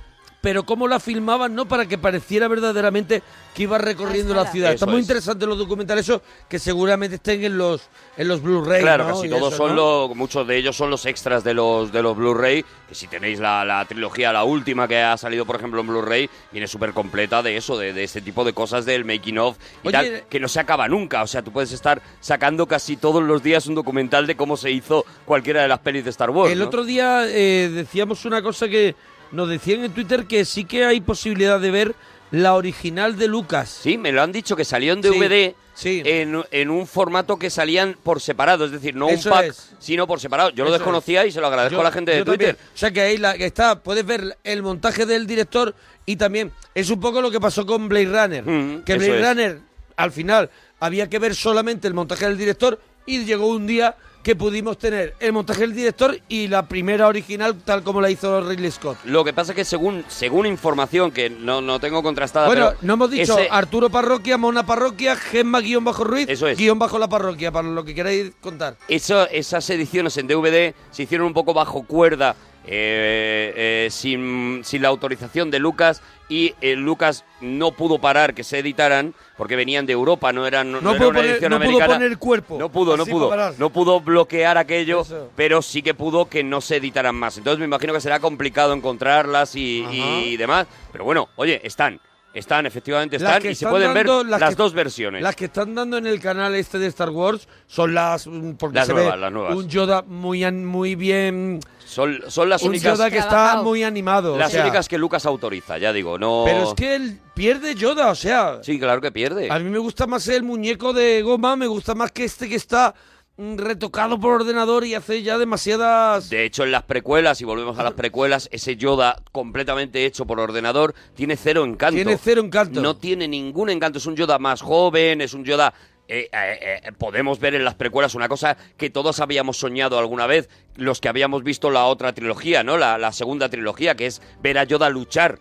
Pero cómo la filmaban, ¿no? Para que pareciera verdaderamente que iba recorriendo la ciudad. Está muy es. interesante los documentales, eso, que seguramente estén en los, en los Blu-ray, Claro, ¿no? casi Y todos eso, son ¿no? los, muchos de ellos son los extras de los de los Blu-ray, que si tenéis la, la trilogía, la última que ha salido, por ejemplo, en Blu-ray, viene súper completa de eso, de, de este tipo de cosas del making of y Oye, tal, que no se acaba nunca. O sea, tú puedes estar sacando casi todos los días un documental de cómo se hizo cualquiera de las pelis de Star Wars. El ¿no? otro día eh, decíamos una cosa que nos decían en Twitter que sí que hay posibilidad de ver la original de Lucas. Sí, me lo han dicho que salió en DVD sí. En, en un formato que salían por separado, es decir, no Eso un pack, es. sino por separado. Yo lo desconocía y se lo agradezco Yo- a la gente de Twitter. también. O sea que ahí la, está, puedes ver el montaje del director y también es un poco lo que pasó con Blade Runner. Mm, que Blade es. Runner, al final, había que ver solamente el montaje del director y llegó un día que pudimos tener el montaje del director y la primera original tal como la hizo Ridley Scott. Lo que pasa es que según, según información que no, no tengo contrastada, Bueno, pero no hemos dicho ese- Arturo Parroquia, Mona Parroquia, Gemma guion bajo Ruiz, Eso es. guion bajo la parroquia, para lo que queráis contar. eso- esas ediciones en DVD se hicieron un poco bajo cuerda, eh, eh, sin, sin la autorización de Lucas, y eh, Lucas no pudo parar que se editaran porque venían de Europa, no eran no, No era una poner- edición no pudo americana. poner cuerpo, No pudo, no pudo. No pudo bloquear aquello, Eso. pero sí que pudo que no se editaran más. Entonces me imagino que será complicado encontrarlas y demás. Pero bueno, oye, están. Están, efectivamente Las están, que y se están pueden dando- ver las las que- dos versiones. Las que están dando en el canal este de Star Wars son las mm, porque Las se nuevas, ve las nuevas. un Yoda muy an- muy bien Son, son las un únicas, Yoda que está Trabajado. muy animado, o las sea, únicas que Lucas autoriza, ya digo, no... pero es que él pierde Yoda, o sea, Sí, claro que pierde. a mí me gusta más el muñeco de goma, me gusta más que este que está retocado por ordenador y hace ya demasiadas De hecho, en las precuelas, y volvemos a las precuelas, ese Yoda completamente hecho por ordenador tiene cero encanto. tiene cero encanto. No tiene ningún encanto. Es un Yoda más joven, es un Yoda... eh, eh, eh, podemos ver en las precuelas una cosa que todos habíamos soñado alguna vez, los que habíamos visto la otra trilogía, ¿no? La, la segunda trilogía, que es ver a Yoda luchar.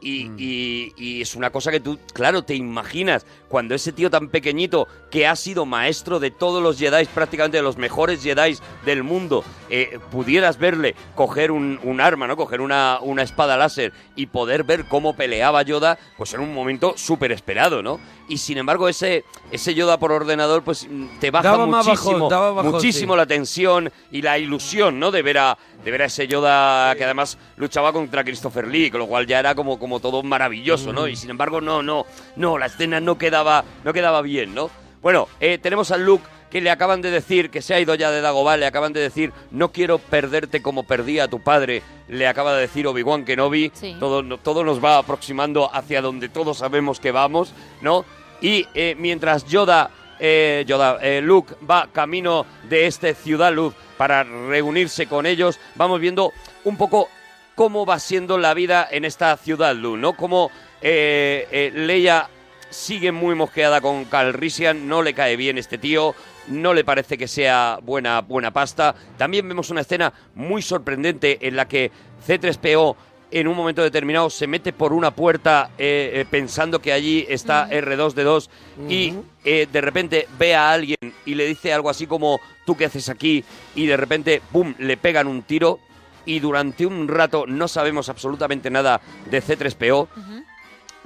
Y, Mm. y- y es una cosa que tú, claro, te imaginas cuando ese tío tan pequeñito que ha sido maestro de todos los Jedi, prácticamente de los mejores Jedi del mundo, eh, pudieras verle coger un, un arma, ¿no? Coger una, una espada láser y poder ver cómo peleaba Yoda, pues en un momento súper esperado, ¿no? Y sin embargo, ese, ese Yoda por ordenador, pues mm, te baja Daba muchísimo, muchísimo sí. la tensión y la ilusión, ¿no? De ver a, de ver a ese Yoda que además luchaba contra Christopher Lee, con lo cual ya era como, como todo maravilloso, ¿no? Y sin embargo, no, no, no, la escena no quedaba, no quedaba bien, ¿no? Bueno, eh, tenemos a Luke que le acaban de decir que se ha ido ya de Dagobah, le acaban de decir no quiero perderte como perdí a tu padre, le acaba de decir Obi-Wan Kenobi, Sí. todo, todo nos va aproximando hacia donde todos sabemos que vamos, ¿no? Y eh, mientras Yoda, eh, Yoda, eh, Luke va camino de este Ciudad Luz para reunirse con ellos, vamos viendo un poco cómo va siendo la vida en esta Ciudad Luz, ¿no? Cómo eh, Leia sigue muy mosqueada con Calrissian, no le cae bien este tío, no le parece que sea buena, buena pasta. También vemos una escena muy sorprendente en la que C3PO en un momento determinado se mete por una puerta eh, eh, pensando que allí está R2D2 y eh, de repente ve a alguien y le dice algo así como ¿tú qué haces aquí? y de repente ¡pum! le pegan un tiro y durante un rato no sabemos absolutamente nada de C3PO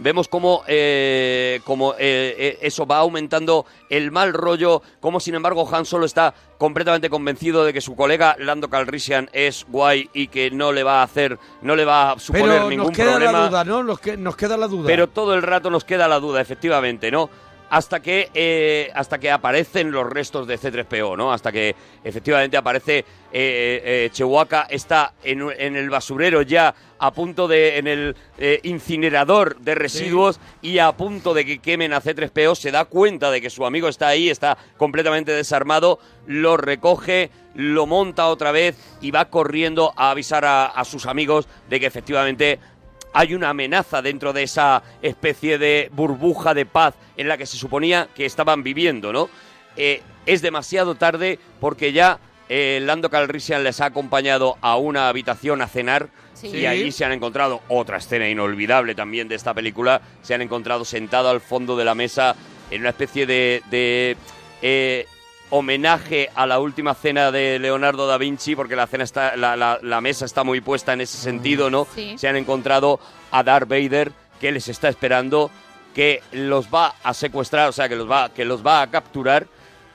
vemos cómo, eh, cómo, eh, eh, eso va aumentando el mal rollo, como sin embargo Han Solo está completamente convencido de que su colega Lando Calrissian es guay y que no le va a hacer, no le va a suponer Pero ningún nos queda problema. la duda, ¿no? Nos, que- nos queda la duda. Pero todo el rato nos queda la duda, efectivamente, ¿no? Hasta que, eh, hasta que aparecen los restos de C3PO, ¿no? Hasta que efectivamente aparece eh, eh, Chewbacca, está en, el basurero ya, a punto de, en el eh, incinerador de residuos y a punto de que quemen a C3PO, se da cuenta de que su amigo está ahí, está completamente desarmado, lo recoge, lo monta otra vez y va corriendo a avisar a, a sus amigos de que efectivamente hay una amenaza dentro de esa especie de burbuja de paz en la que se suponía que estaban viviendo, ¿no? Eh, es demasiado tarde porque ya eh, Lando Calrissian les ha acompañado a una habitación a cenar Sí. y allí se han encontrado otra escena inolvidable también de esta película. Se han encontrado sentado al fondo de la mesa en una especie de, de, eh, homenaje a la última cena de Leonardo da Vinci, porque la cena está, la, la- la mesa está muy puesta en ese sentido, ¿no? Sí. Se han encontrado a Darth Vader que les está esperando, que los va a secuestrar, o sea, que los va, que los va a capturar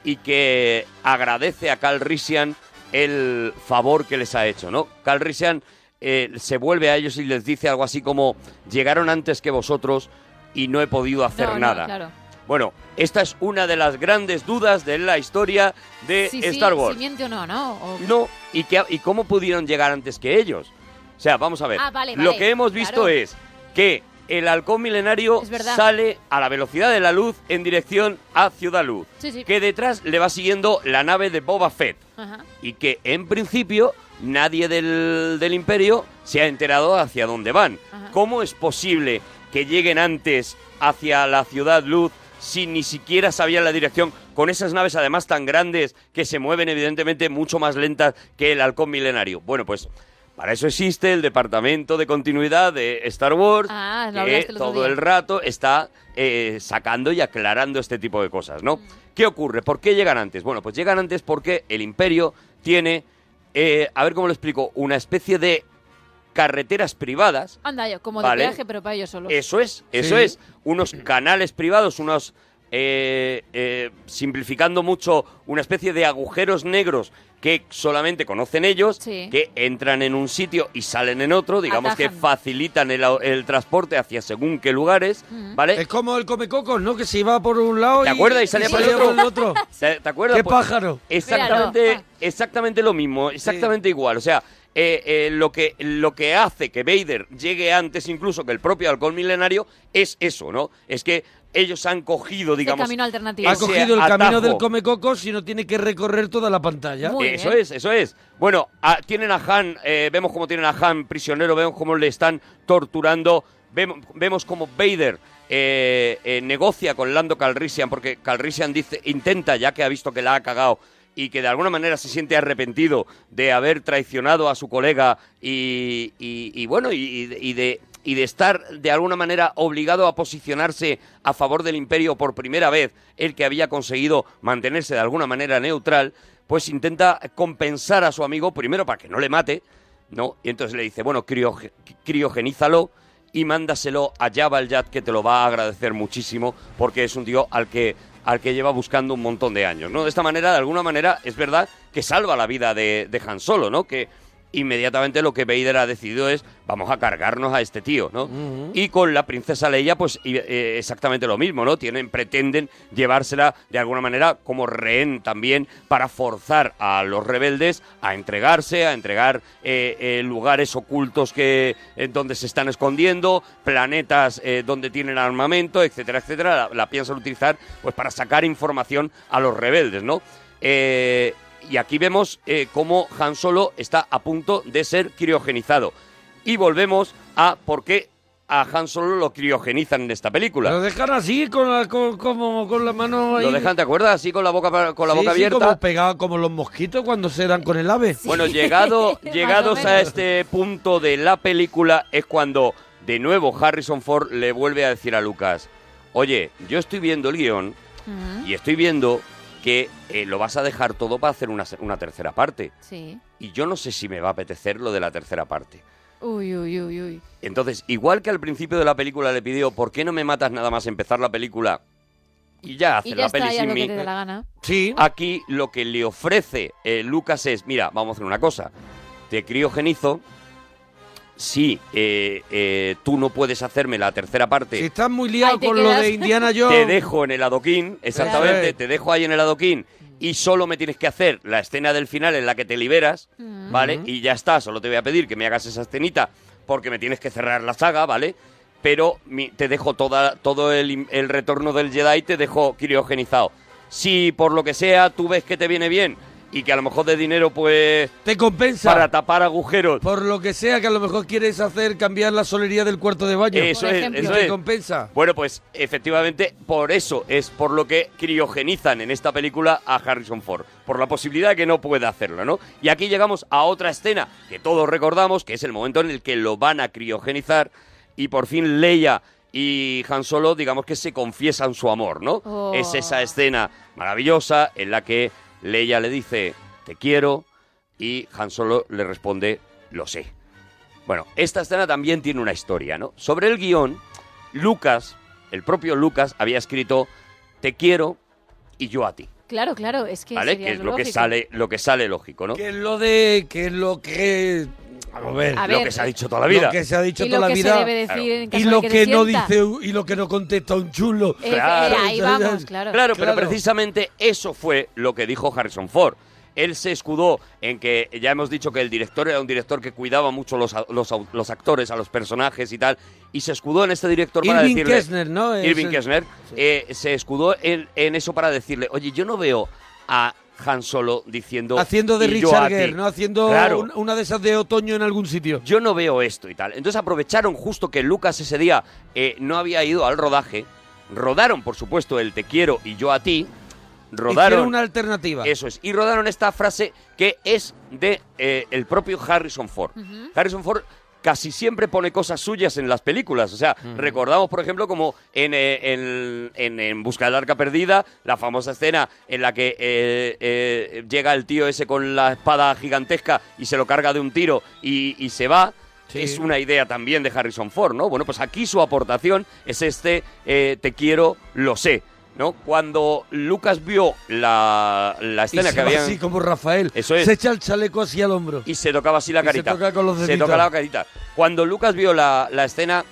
y que agradece a Cal Risian el favor que les ha hecho, ¿no? Cal Risian eh, se vuelve a ellos y les dice algo así como llegaron antes que vosotros y no he podido hacer No, no, nada. claro. Bueno, esta es una de las grandes dudas de la historia de Sí, sí, Star Wars. Si miente o no, ¿no? O- No, ¿y, qué, ¿y cómo pudieron llegar antes que ellos? O sea, vamos a ver. Ah, vale, Lo vale, que hemos visto claro. es que el halcón milenario sale a la velocidad de la luz en dirección a Ciudad Luz. Sí. Que detrás le va siguiendo la nave de Boba Fett. Ajá. Y que en principio nadie del, del imperio se ha enterado hacia dónde van. Ajá. ¿Cómo es posible que lleguen antes hacia la Ciudad Luz si ni siquiera sabían la dirección? Con esas naves además tan grandes que se mueven evidentemente mucho más lentas que el halcón milenario. Bueno, pues para eso existe el departamento de continuidad de Star Wars, Ah, que todo el rato está eh, sacando y aclarando este tipo de cosas, Mm. ¿no? ¿Qué ocurre? ¿Por qué llegan antes? Bueno, pues llegan antes porque el imperio tiene, eh, a ver cómo lo explico, una especie de carreteras privadas Anda yo, como Vale. de peaje, pero para ellos solos. eso es, eso Sí. es. Unos canales privados, unos eh, eh, simplificando mucho, una especie de agujeros negros que solamente conocen ellos, Sí. que entran en un sitio y salen en otro, digamos que facilitan el, el transporte hacia según qué lugares, ¿vale? Es como el comecocos, ¿no? Que se iba por un lado ¿Te y, acuerdas? Y salía por el otro. por el otro. ¿Te, te acuerdas? ¡Qué Pues, pájaro! Exactamente, Míralo. exactamente lo mismo, exactamente igual. O sea, eh, eh, lo, que, lo que hace que Vader llegue antes incluso que el propio halcón milenario es eso, ¿no? Es que ellos han cogido, digamos... camino alternativo. Ha cogido el camino del comecocos y no tiene que recorrer toda la pantalla. Muy eso bien. es, eso es. Bueno, a- tienen a Han, eh, vemos cómo tienen a Han prisionero, vemos cómo le están torturando, vemos, vemos cómo Vader eh, eh, negocia con Lando Calrissian, porque Calrissian dice, intenta, ya que ha visto que la ha cagado, y que de alguna manera se siente arrepentido de haber traicionado a su colega y, bueno, y, y de, y de estar de alguna manera obligado a posicionarse a favor del imperio por primera vez, el que había conseguido mantenerse de alguna manera neutral, pues intenta compensar a su amigo primero para que no le mate, ¿no? Y entonces le dice, bueno, crioge- criogenízalo y mándaselo a Jabba el Yat, que te lo va a agradecer muchísimo, porque es un tío al que, al que lleva buscando un montón de años, ¿no? De esta manera, de alguna manera, es verdad que salva la vida de, de Han Solo, ¿no? Que inmediatamente lo que Vader ha decidido es, vamos a cargarnos a este tío, ¿no? Y con la princesa Leia, pues y- eh, exactamente lo mismo, ¿no? Tienen, pretenden llevársela de alguna manera como rehén también para forzar a los rebeldes a entregarse, a entregar eh, eh, lugares ocultos que donde se están escondiendo, planetas donde tienen armamento, etcétera, etcétera. La, la piensan utilizar pues para sacar información a los rebeldes, ¿no? Y aquí vemos eh, cómo Han Solo está a punto de ser criogenizado. Y volvemos a por qué a Han Solo lo criogenizan en esta película. Lo dejan así, con la, con, como, con la mano ahí. Lo dejan, ¿te acuerdas? Así con la boca pa- con la Sí, boca sí, abierta. como pegado, como los mosquitos cuando se dan con el ave. Bueno, llegado, llegados a este punto de la película es cuando de nuevo Harrison Ford le vuelve a decir a Lucas, oye, yo estoy viendo el guion y estoy viendo que eh, lo vas a dejar todo para hacer una, una tercera parte. Sí. Y yo no sé si me va a apetecer lo de la tercera parte. Uy, uy, uy, uy. Entonces, igual que al principio de la película le pidió, ¿por qué no me matas nada más empezar la película? Y ya hace Y ya la está, peli ya sin lo mí. que te dé la gana. Sí. Aquí lo que le ofrece eh, Lucas es, mira, vamos a hacer una cosa, te criogenizo, si eh, eh, tú no puedes hacerme la tercera parte, Si estás muy liado Ahí te con lo quedas. de Indiana Jones. te dejo en el adoquín, exactamente, Claro. te dejo ahí en el adoquín y solo me tienes que hacer la escena del final en la que te liberas, Mm. ¿vale? Y ya está, solo te voy a pedir que me hagas esa escenita porque me tienes que cerrar la saga, ¿vale? Pero mi- te dejo toda, todo el, im- el retorno del Jedi, te dejo criogenizado. Si por lo que sea tú ves que te viene bien y que a lo mejor de dinero pues Te compensa. para tapar agujeros, Por lo que sea que a lo mejor quieres hacer cambiar la solería del cuarto de baño. eso Por es, ejemplo. eso te es. compensa. Bueno, pues efectivamente por eso es por lo que criogenizan en esta película a Harrison Ford, por la posibilidad de que no pueda hacerlo, ¿no? Y aquí llegamos a otra escena que todos recordamos, que es el momento en el que lo van a criogenizar y por fin Leia y Han Solo, digamos que se confiesan su amor, ¿no? Oh. Es esa escena maravillosa en la que Leia le dice, te quiero, y Han Solo le responde, lo sé. Bueno, esta escena también tiene una historia, ¿no? Sobre el guion, Lucas, el propio Lucas, había escrito Te quiero y yo a ti, Claro, claro, es que ¿vale? sería Que es lo lo que sale, lo que sale lógico, ¿no? Que es lo de. Que es lo que. A ver. A Lo que se ha dicho toda la vida. Lo que se ha dicho Y toda lo la que vida. Y lo que, no dice y lo que no contesta un chulo. Claro. ahí vamos, claro. Claro, pero precisamente eso fue lo que dijo Harrison Ford. Él se escudó en que ya hemos dicho que el director era un director que cuidaba mucho los, a- los, actores, a los personajes y tal, y se escudó en este director para Irving decirle... Kessner, ¿no? Irving Kessner eh, se escudó en, en eso para decirle, oye, yo no veo a Han Solo diciendo... Haciendo de "Y yo a Richard Gere, ti". ¿no? Haciendo Claro. un- una de esas de otoño en algún sitio. Yo no veo esto y tal. Entonces aprovecharon justo que Lucas ese día eh, no había ido al rodaje. Rodaron, por supuesto, el te quiero y yo a ti. Hicieron Rodaron. una alternativa. Eso es. Y rodaron esta frase que es de eh, el propio Harrison Ford. Harrison Ford casi siempre pone cosas suyas en las películas. O sea, recordamos, por ejemplo, como en, eh, en, en- en Busca del Arca Perdida, la famosa escena en la que eh, eh, llega el tío ese con la espada gigantesca y se lo carga de un tiro y, y se va. Sí. Es una idea también de Harrison Ford, ¿no? Bueno, pues aquí su aportación es este eh, te quiero, lo sé. ¿No? Cuando Lucas vio la, la Y escena se que va habían... así como Rafael. Eso es. Se echa el chaleco así al hombro. y se tocaba así la Y se carita. toca con los se deditos. toca la carita. Cuando Lucas vio la, la escena,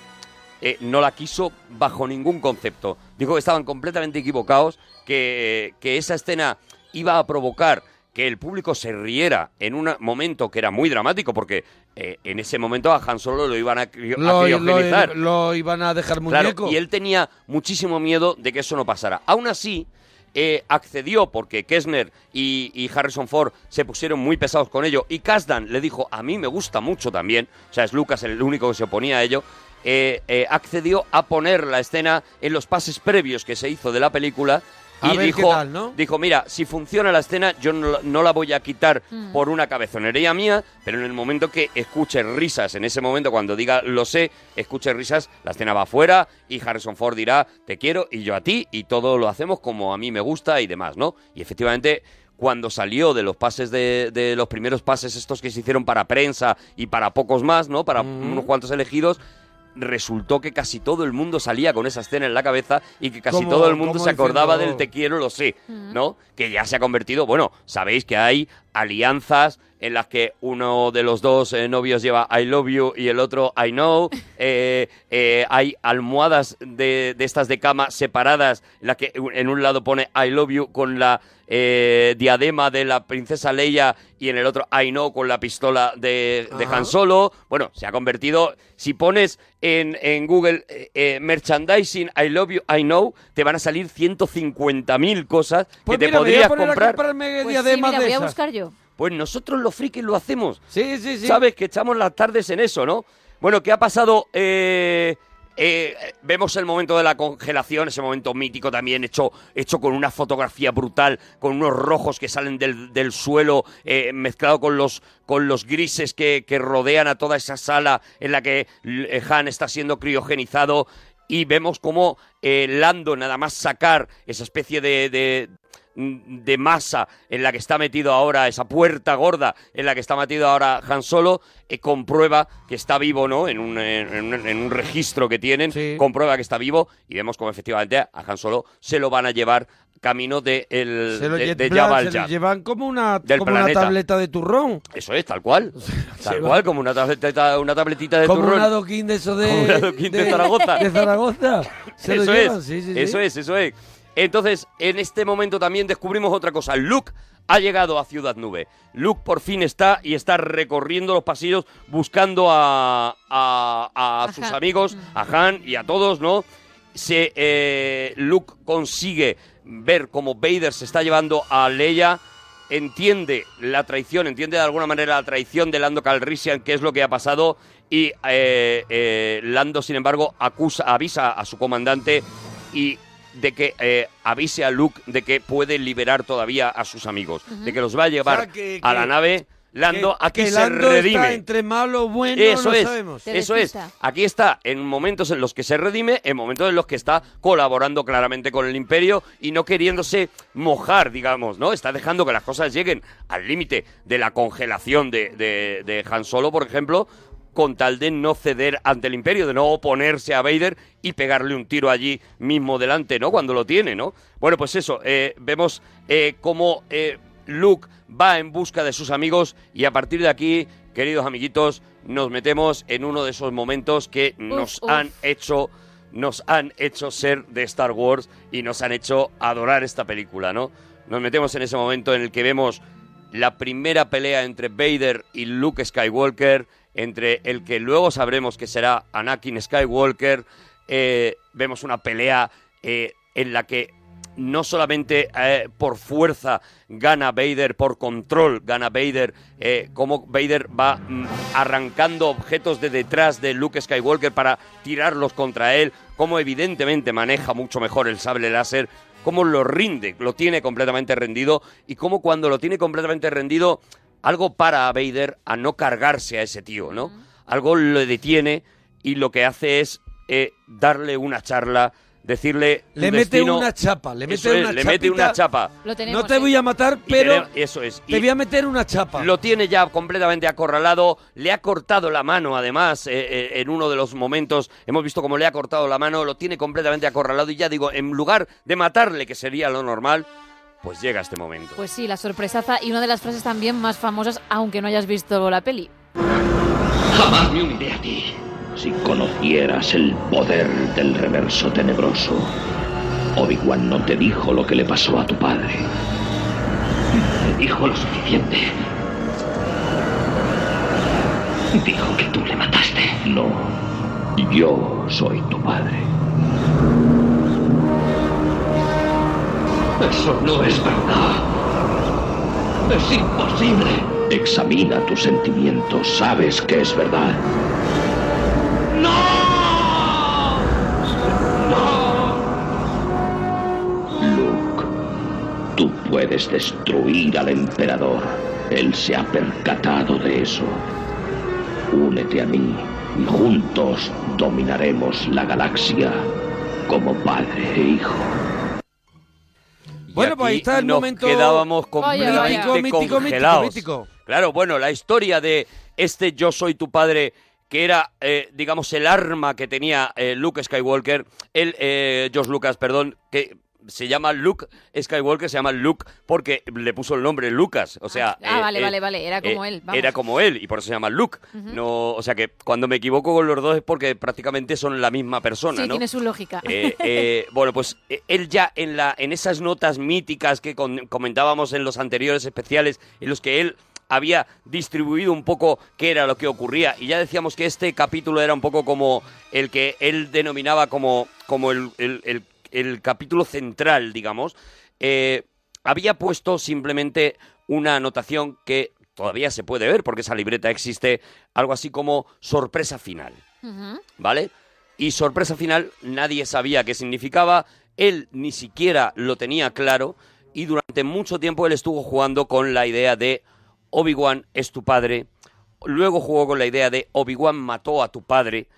eh, no la quiso bajo ningún concepto. Dijo que estaban completamente equivocados, que, que esa escena iba a provocar que el público se riera en un momento que era muy dramático, porque eh, en ese momento a Han Solo lo iban a, Lo, criogenizar. lo- lo iban a dejar Claro, muñeco. y él tenía muchísimo miedo de que eso no pasara. Aún así, eh, accedió porque Kessner y, y Harrison Ford se pusieron muy pesados con ello. Y Kasdan le dijo, a mí me gusta mucho también, o sea, es Lucas el único que se oponía a ello. eh, eh, accedió a poner la escena en los pases previos que se hizo de la película A y ver dijo, qué tal, ¿no? dijo, mira, si funciona la escena, yo no, la- no la voy a quitar Mm. por una cabezonería mía, pero en el momento que escuche risas, en ese momento cuando diga lo sé, escuche risas, la escena va afuera y Harrison Ford dirá te quiero y yo a ti y todo lo hacemos como a mí me gusta y demás, ¿no? Y efectivamente cuando salió de los pases de, de los primeros pases estos que se hicieron para prensa y para pocos más, ¿no? Para unos cuantos elegidos, resultó que casi todo el mundo salía con esa escena en la cabeza y que casi todo el mundo se acordaba diciendo- del te quiero, lo sé, ¿no? Que ya se ha convertido, bueno, sabéis que hay alianzas en las que uno de los dos eh, novios lleva I love you y el otro I know, eh, eh, hay almohadas de, de estas de cama separadas en las que en un lado pone I love you con la eh, diadema de la princesa Leia y en el otro I know con la pistola de. Han Solo. Bueno, se ha convertido, si pones en, en Google eh, eh, merchandising I love you, I know, te van a salir 150.000 cosas Pues que te mira, voy a podrías a comprar. comprarme Pues sí, mira, de voy a buscar yo. Pues nosotros los frikis lo hacemos. Sí, sí, sí. ¿Sabes? Que echamos las tardes en eso, ¿no? Bueno, ¿qué ha pasado? Eh, eh, vemos el momento de la congelación, ese momento mítico también, hecho, hecho con una fotografía brutal, con unos rojos que salen del, del suelo, eh, mezclado con los, con los grises que, que rodean a toda esa sala en la que Han está siendo criogenizado. Y vemos cómo eh, Lando, nada más sacar esa especie de, de, de masa en la que está metido ahora, esa puerta gorda en la que está metido ahora Han Solo, eh, comprueba que está vivo, ¿no? En un, en, un- en un registro que tienen, Sí. comprueba que está vivo y vemos como efectivamente a Han Solo se lo van a llevar camino de, el, Se lo, de, de plan, Jabba se lo llevan como una, como una tableta de turrón. Eso es, tal cual. Tal cual, como una tabletita, una tabletita de como turrón. un adoquín de eso de, Como un adoquín de Zaragoza. de Zaragoza. Se lo eso llevan, es, sí, sí, sí. eso es, eso es. Entonces, en este momento también descubrimos otra cosa. Luke ha llegado a Ciudad Nube. Luke por fin está y está recorriendo los pasillos buscando a, a- sus Han. amigos, a Han y a todos, ¿no? Se, eh, Luke consigue ver cómo Vader se está llevando a Leia entiende la traición, entiende de alguna manera la traición de Lando Calrissian, qué es lo que ha pasado, y eh, eh, Lando, sin embargo, acusa, avisa a su comandante y de que eh, avise a Luke de que puede liberar todavía a sus amigos, de que los va a llevar O sea, que- a la nave. Lando que, aquí que se Lando redime. está entre malo bueno, Eso no es, sabemos. Eso es. Aquí está en momentos en los que se redime, en momentos en los que está colaborando claramente con el Imperio y no queriéndose mojar, digamos, ¿no? Está dejando que las cosas lleguen al límite de la congelación de, de, de Han Solo, por ejemplo, con tal de no ceder ante el Imperio, de no oponerse a Vader y pegarle un tiro allí mismo delante, ¿no? Cuando lo tiene, ¿no? Bueno, pues eso, eh, vemos eh, cómo eh, Luke va en busca de sus amigos y a partir de aquí, queridos amiguitos, nos metemos en uno de esos momentos que nos uf. han hecho nos han hecho ser de Star Wars y nos han hecho adorar esta película, ¿no? Nos metemos en ese momento en el que vemos la primera pelea entre Vader y Luke Skywalker, entre el que luego sabremos que será Anakin Skywalker. Eh, vemos una pelea eh, en la que no solamente eh, por fuerza gana Vader, por control gana Vader, eh, como Vader va mm, arrancando objetos de detrás de Luke Skywalker para tirarlos contra él, como evidentemente maneja mucho mejor el sable láser, cómo lo rinde, lo tiene completamente rendido y cómo cuando lo tiene completamente rendido, algo para a Vader a no cargarse a ese tío, ¿no? Algo lo detiene y lo que hace es eh, darle una charla decirle Le mete destino- una chapa, le mete es, una le mete una chapa. Lo tenemos. No te ¿eh? voy a matar, pero eso es. te Y voy a meter una chapa. lo tiene ya completamente acorralado, le ha cortado la mano además eh, eh, en uno de los momentos, hemos visto cómo le ha cortado la mano, lo tiene completamente acorralado y ya digo, en lugar de matarle, que sería lo normal, pues llega este momento. Pues sí, la sorpresaza y una de las frases también más famosas, aunque no hayas visto la peli. Jamás me uniré a ti. Si conocieras el poder del reverso tenebroso, Obi-Wan no te dijo lo que le pasó a tu padre. Me dijo lo suficiente. Dijo que tú le mataste. No, yo soy tu padre. Eso no es verdad. Es imposible. Examina tus sentimientos. Sabes que es verdad. ¡No! ¡No! Luke, tú puedes destruir al emperador. Él se ha percatado de eso. Únete a mí y juntos dominaremos la galaxia como padre e hijo. Bueno, pues ahí está el nos momento quedábamos Vaya, vaya. completamente Mítico, mítico, congelados. mítico, mítico. Claro, bueno, la historia de este Yo soy tu padre, que era, eh, digamos, el arma que tenía eh, Luke Skywalker, el eh, George Lucas, perdón, que se llama Luke Skywalker, se llama Luke porque le puso el nombre Lucas, o sea... Ah, eh, vale, eh, vale, vale, era como eh, él. Vamos. Era como él y por eso se llama Luke. no, o sea que cuando me equivoco con los dos es porque prácticamente son la misma persona, Sí, ¿no? tiene su lógica. Bueno, pues él ya en, la, en esas notas míticas que con- comentábamos en los anteriores especiales, en los que él había distribuido un poco qué era lo que ocurría, y ya decíamos que este capítulo era un poco como el que él denominaba como, como el, el- el- el capítulo central, digamos, eh, había puesto simplemente una anotación que todavía se puede ver, porque esa libreta existe, algo así como sorpresa final. ¿vale? Y sorpresa final, nadie sabía qué significaba, él ni siquiera lo tenía claro y durante mucho tiempo él estuvo jugando con la idea de Obi-Wan es tu padre, luego jugó con la idea de Obi-Wan mató a tu padre,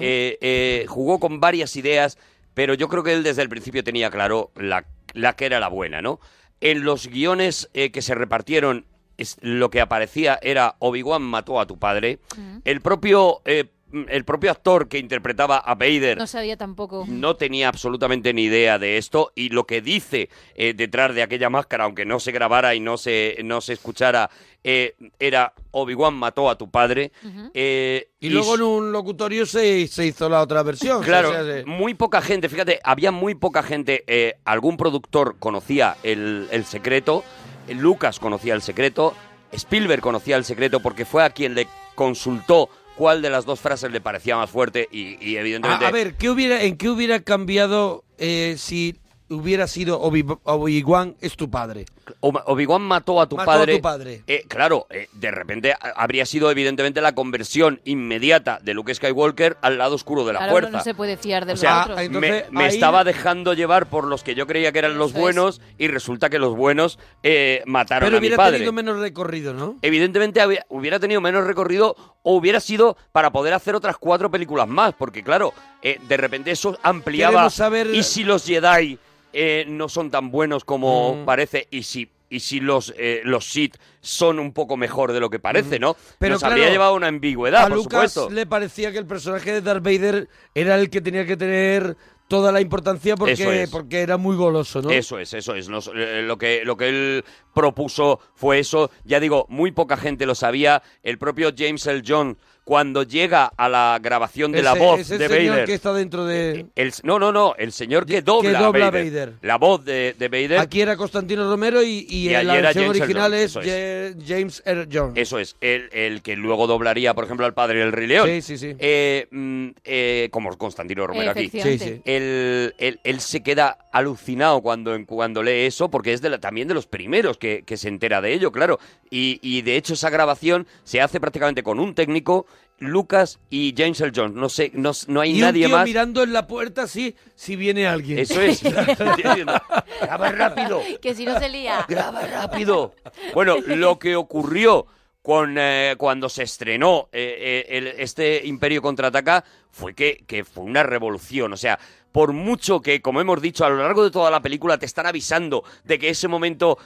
eh, eh, jugó con varias ideas, pero yo creo que él desde el principio tenía claro la, la que era la buena, ¿no? En los guiones eh, que se repartieron, es- lo que aparecía era Obi-Wan mató a tu padre. El propio, eh, el propio actor que interpretaba a Vader No sabía tampoco. no tenía absolutamente ni idea de esto y lo que dice eh, detrás de aquella máscara, aunque no se grabara y no se, no se escuchara, eh, era Obi-Wan mató a tu padre. eh, Y luego en un locutorio se, se hizo la otra versión. Claro, o sea, se- muy poca gente, fíjate, había muy poca gente, eh, algún productor conocía el, el secreto, Lucas conocía el secreto, Spielberg conocía el secreto porque fue a quien le consultó cuál de las dos frases le parecía más fuerte y, y evidentemente... a ver, ¿qué hubiera, ¿en qué hubiera cambiado eh, si hubiera sido Obi- Obi-Wan es tu padre? Ob- Obi-Wan mató a tu Mató a padre. tu padre. Eh, claro, eh, de repente a- habría sido evidentemente la conversión inmediata de Luke Skywalker al lado oscuro de la Claro, fuerza. no, no se puede fiar de O los sea, otros. Ah, entonces, me, me ahí- estaba dejando llevar por los que yo creía que eran los Eso es. buenos y resulta que los buenos eh, mataron Pero a mi hubiera padre. tenido menos recorrido, ¿no? Evidentemente hubiera tenido menos recorrido o hubiera sido para poder hacer otras cuatro películas más, porque claro, eh, de repente eso ampliaba. Saber- Y si los Jedi eh, no son tan buenos como Mm. parece, y si y si los eh, los Sith son un poco mejor de lo que parece, ¿no? Mm. Pero Nos claro, habría llevado una ambigüedad, a por Lucas supuesto. le parecía que el personaje de Darth Vader era el que tenía que tener toda la importancia porque, es. porque era muy goloso, ¿no? Eso es, eso es. Nos- eh, lo, que, lo que él propuso fue eso. Ya digo, muy poca gente lo sabía. El propio James L. John, cuando llega a la grabación de la voz ese de señor Vader. que está dentro de... el- no, no, no, el señor que dobla, dobla a a Vader. Vader. La voz de, de Vader. Aquí era Constantino Romero y, y, Y Earl original Jones, es, James Earl Jones. Eso es, el, el que luego doblaría, por ejemplo, al padre del Rey León. Sí, sí, sí. Eh, mm, eh, como Constantino Romero aquí. Sí, sí. él, él- él se queda alucinado cuando, cuando lee eso, porque es de la- también de los primeros que, que se entera de ello, claro. Y, y de hecho esa grabación se hace prácticamente con un técnico, Lucas y James L. Jones. No sé, no, no hay y nadie un tío más. mirando en la puerta así, si viene alguien. Eso es. Graba rápido. Que si no se lía. Graba rápido. Bueno, lo que ocurrió con, eh, cuando se estrenó eh, eh, el- este Imperio Contraataca fue que, que fue una revolución. O sea, por mucho que, como hemos dicho, a lo largo de toda la película te están avisando de que ese momento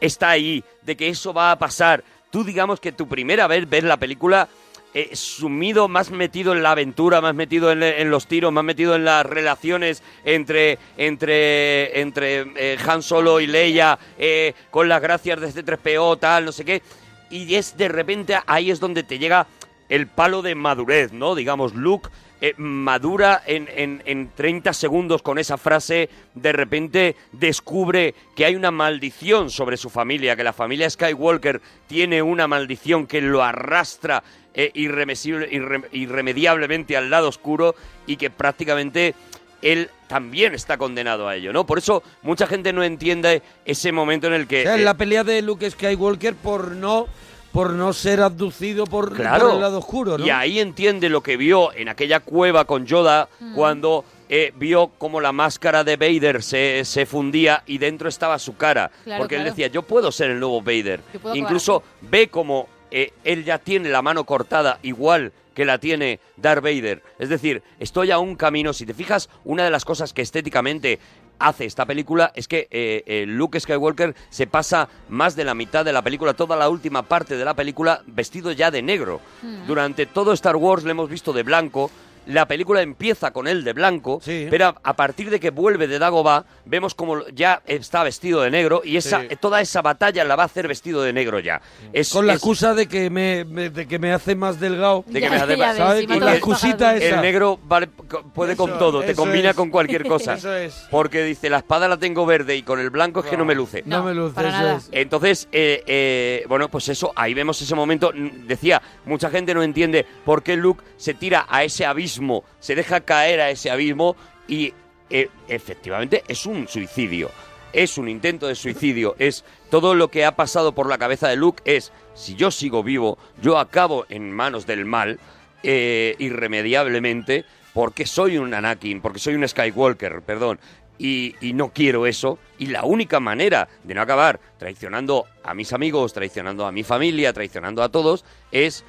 está ahí, de que eso va a pasar, tú digamos que tu primera vez ver la película eh, sumido, más metido en la aventura, más metido en, los tiros, más metido en las relaciones entre, entre, entre eh, Han Solo y Leia, eh, con las gracias de este 3PO, tal, no sé qué. Y es de repente ahí es donde te llega el palo de madurez, ¿no? Digamos, Luke madura en, en, en 30 segundos con esa frase, de repente descubre que hay una maldición sobre su familia, que la familia Skywalker tiene una maldición que lo arrastra eh, irremesible- irre- irremediablemente al lado oscuro y que prácticamente él también está condenado a ello, ¿no? Por eso mucha gente no entiende ese momento en el que... O sea, eh, la pelea de Luke Skywalker por no por no ser abducido por, Claro. por el lado oscuro, ¿no? Y ahí entiende lo que vio en aquella cueva con Yoda cuando eh, vio como la máscara de Vader se, se fundía y dentro estaba su cara. Claro, porque él claro. decía, yo puedo ser el nuevo Vader. Incluso ve como eh, él ya tiene la mano cortada igual que la tiene Darth Vader. Es decir, estoy a un camino. Si te fijas, una de las cosas que estéticamente hace esta película es que eh, eh, Luke Skywalker se pasa más de la mitad de la película, toda la última parte de la película, vestido ya de negro. Durante todo Star Wars le hemos visto de blanco. La película empieza con él de blanco, Sí. pero a, a partir de que vuelve de Dagobah, vemos como ya está vestido de negro y esa, Sí. toda esa batalla la va a hacer vestido de negro ya. Es, Con la es- excusa de que me, me- de que me hace más delgado. De que Ya- me hace Con la excusita esa. El negro vale- puede con todo, te combina es. con cualquier cosa. Eso es. Porque dice, la espada la tengo verde y con el blanco es que no me luce. No, No, me luce, eso es. Entonces, eh, eh, bueno, pues eso, ahí vemos ese momento. Mm, Decía, mucha gente no entiende por qué Luke se tira a ese abismo, se deja caer a ese abismo y eh, efectivamente es un suicidio. Es un intento de suicidio. Es todo lo que ha pasado por la cabeza de Luke es, si yo sigo vivo, yo acabo en manos del mal eh, irremediablemente porque soy un Anakin, porque soy un Skywalker, perdón. Y, y no quiero eso. Y la única manera de no acabar traicionando a mis amigos, traicionando a mi familia, traicionando a todos, es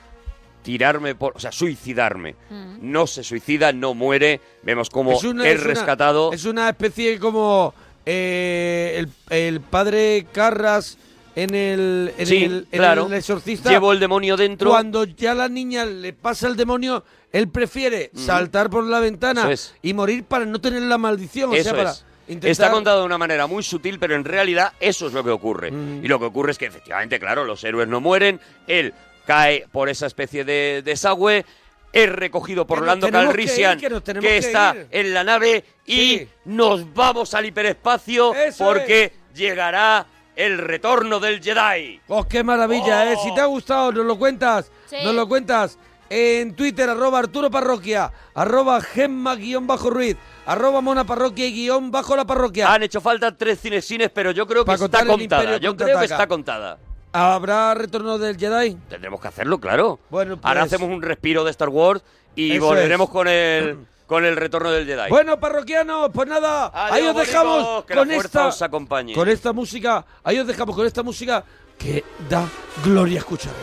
tirarme por, o sea, suicidarme. No se suicida, no muere. Vemos como es, una- es una- rescatado. es una especie como eh, el, el padre Carras en el, en sí, el, en claro. el exorcista. Llevo el demonio dentro. Cuando ya la niña le pasa el demonio, él prefiere saltar por la ventana es. y morir para no tener la maldición. o Eso sea, para es. intentar... Está contado de una manera muy sutil, pero en realidad eso es lo que ocurre. Mm. Y lo que ocurre es que efectivamente, claro, los héroes no mueren, él cae por esa especie de desagüe, es recogido por Que nos Lando tenemos que Calrissian, ir, que está ir. en la nave, y Sí. nos vamos al hiperespacio Eso porque llegará el retorno del Jedi. ¡Oh, qué maravilla, eh! Oh. Si te ha gustado, nos lo cuentas. Sí. Nos lo cuentas en Twitter, arroba Arturo Parroquia, arroba Gemma guion bajo Ruiz, arroba Mona Parroquia y guion bajo la parroquia. Han hecho falta tres cinesines, pero yo creo que Para está contada. Yo creo que está contada. ¿Habrá retorno del Jedi? Tendremos que hacerlo, claro. Bueno, Ahora pues- hacemos un respiro de Star Wars y Eso volveremos es. con el con el retorno del Jedi. Bueno, parroquianos, pues nada, Adiós, ahí os dejamos bonitos, que con la esta os acompañe. con esta música, ahí os dejamos con esta música que da gloria escucharla.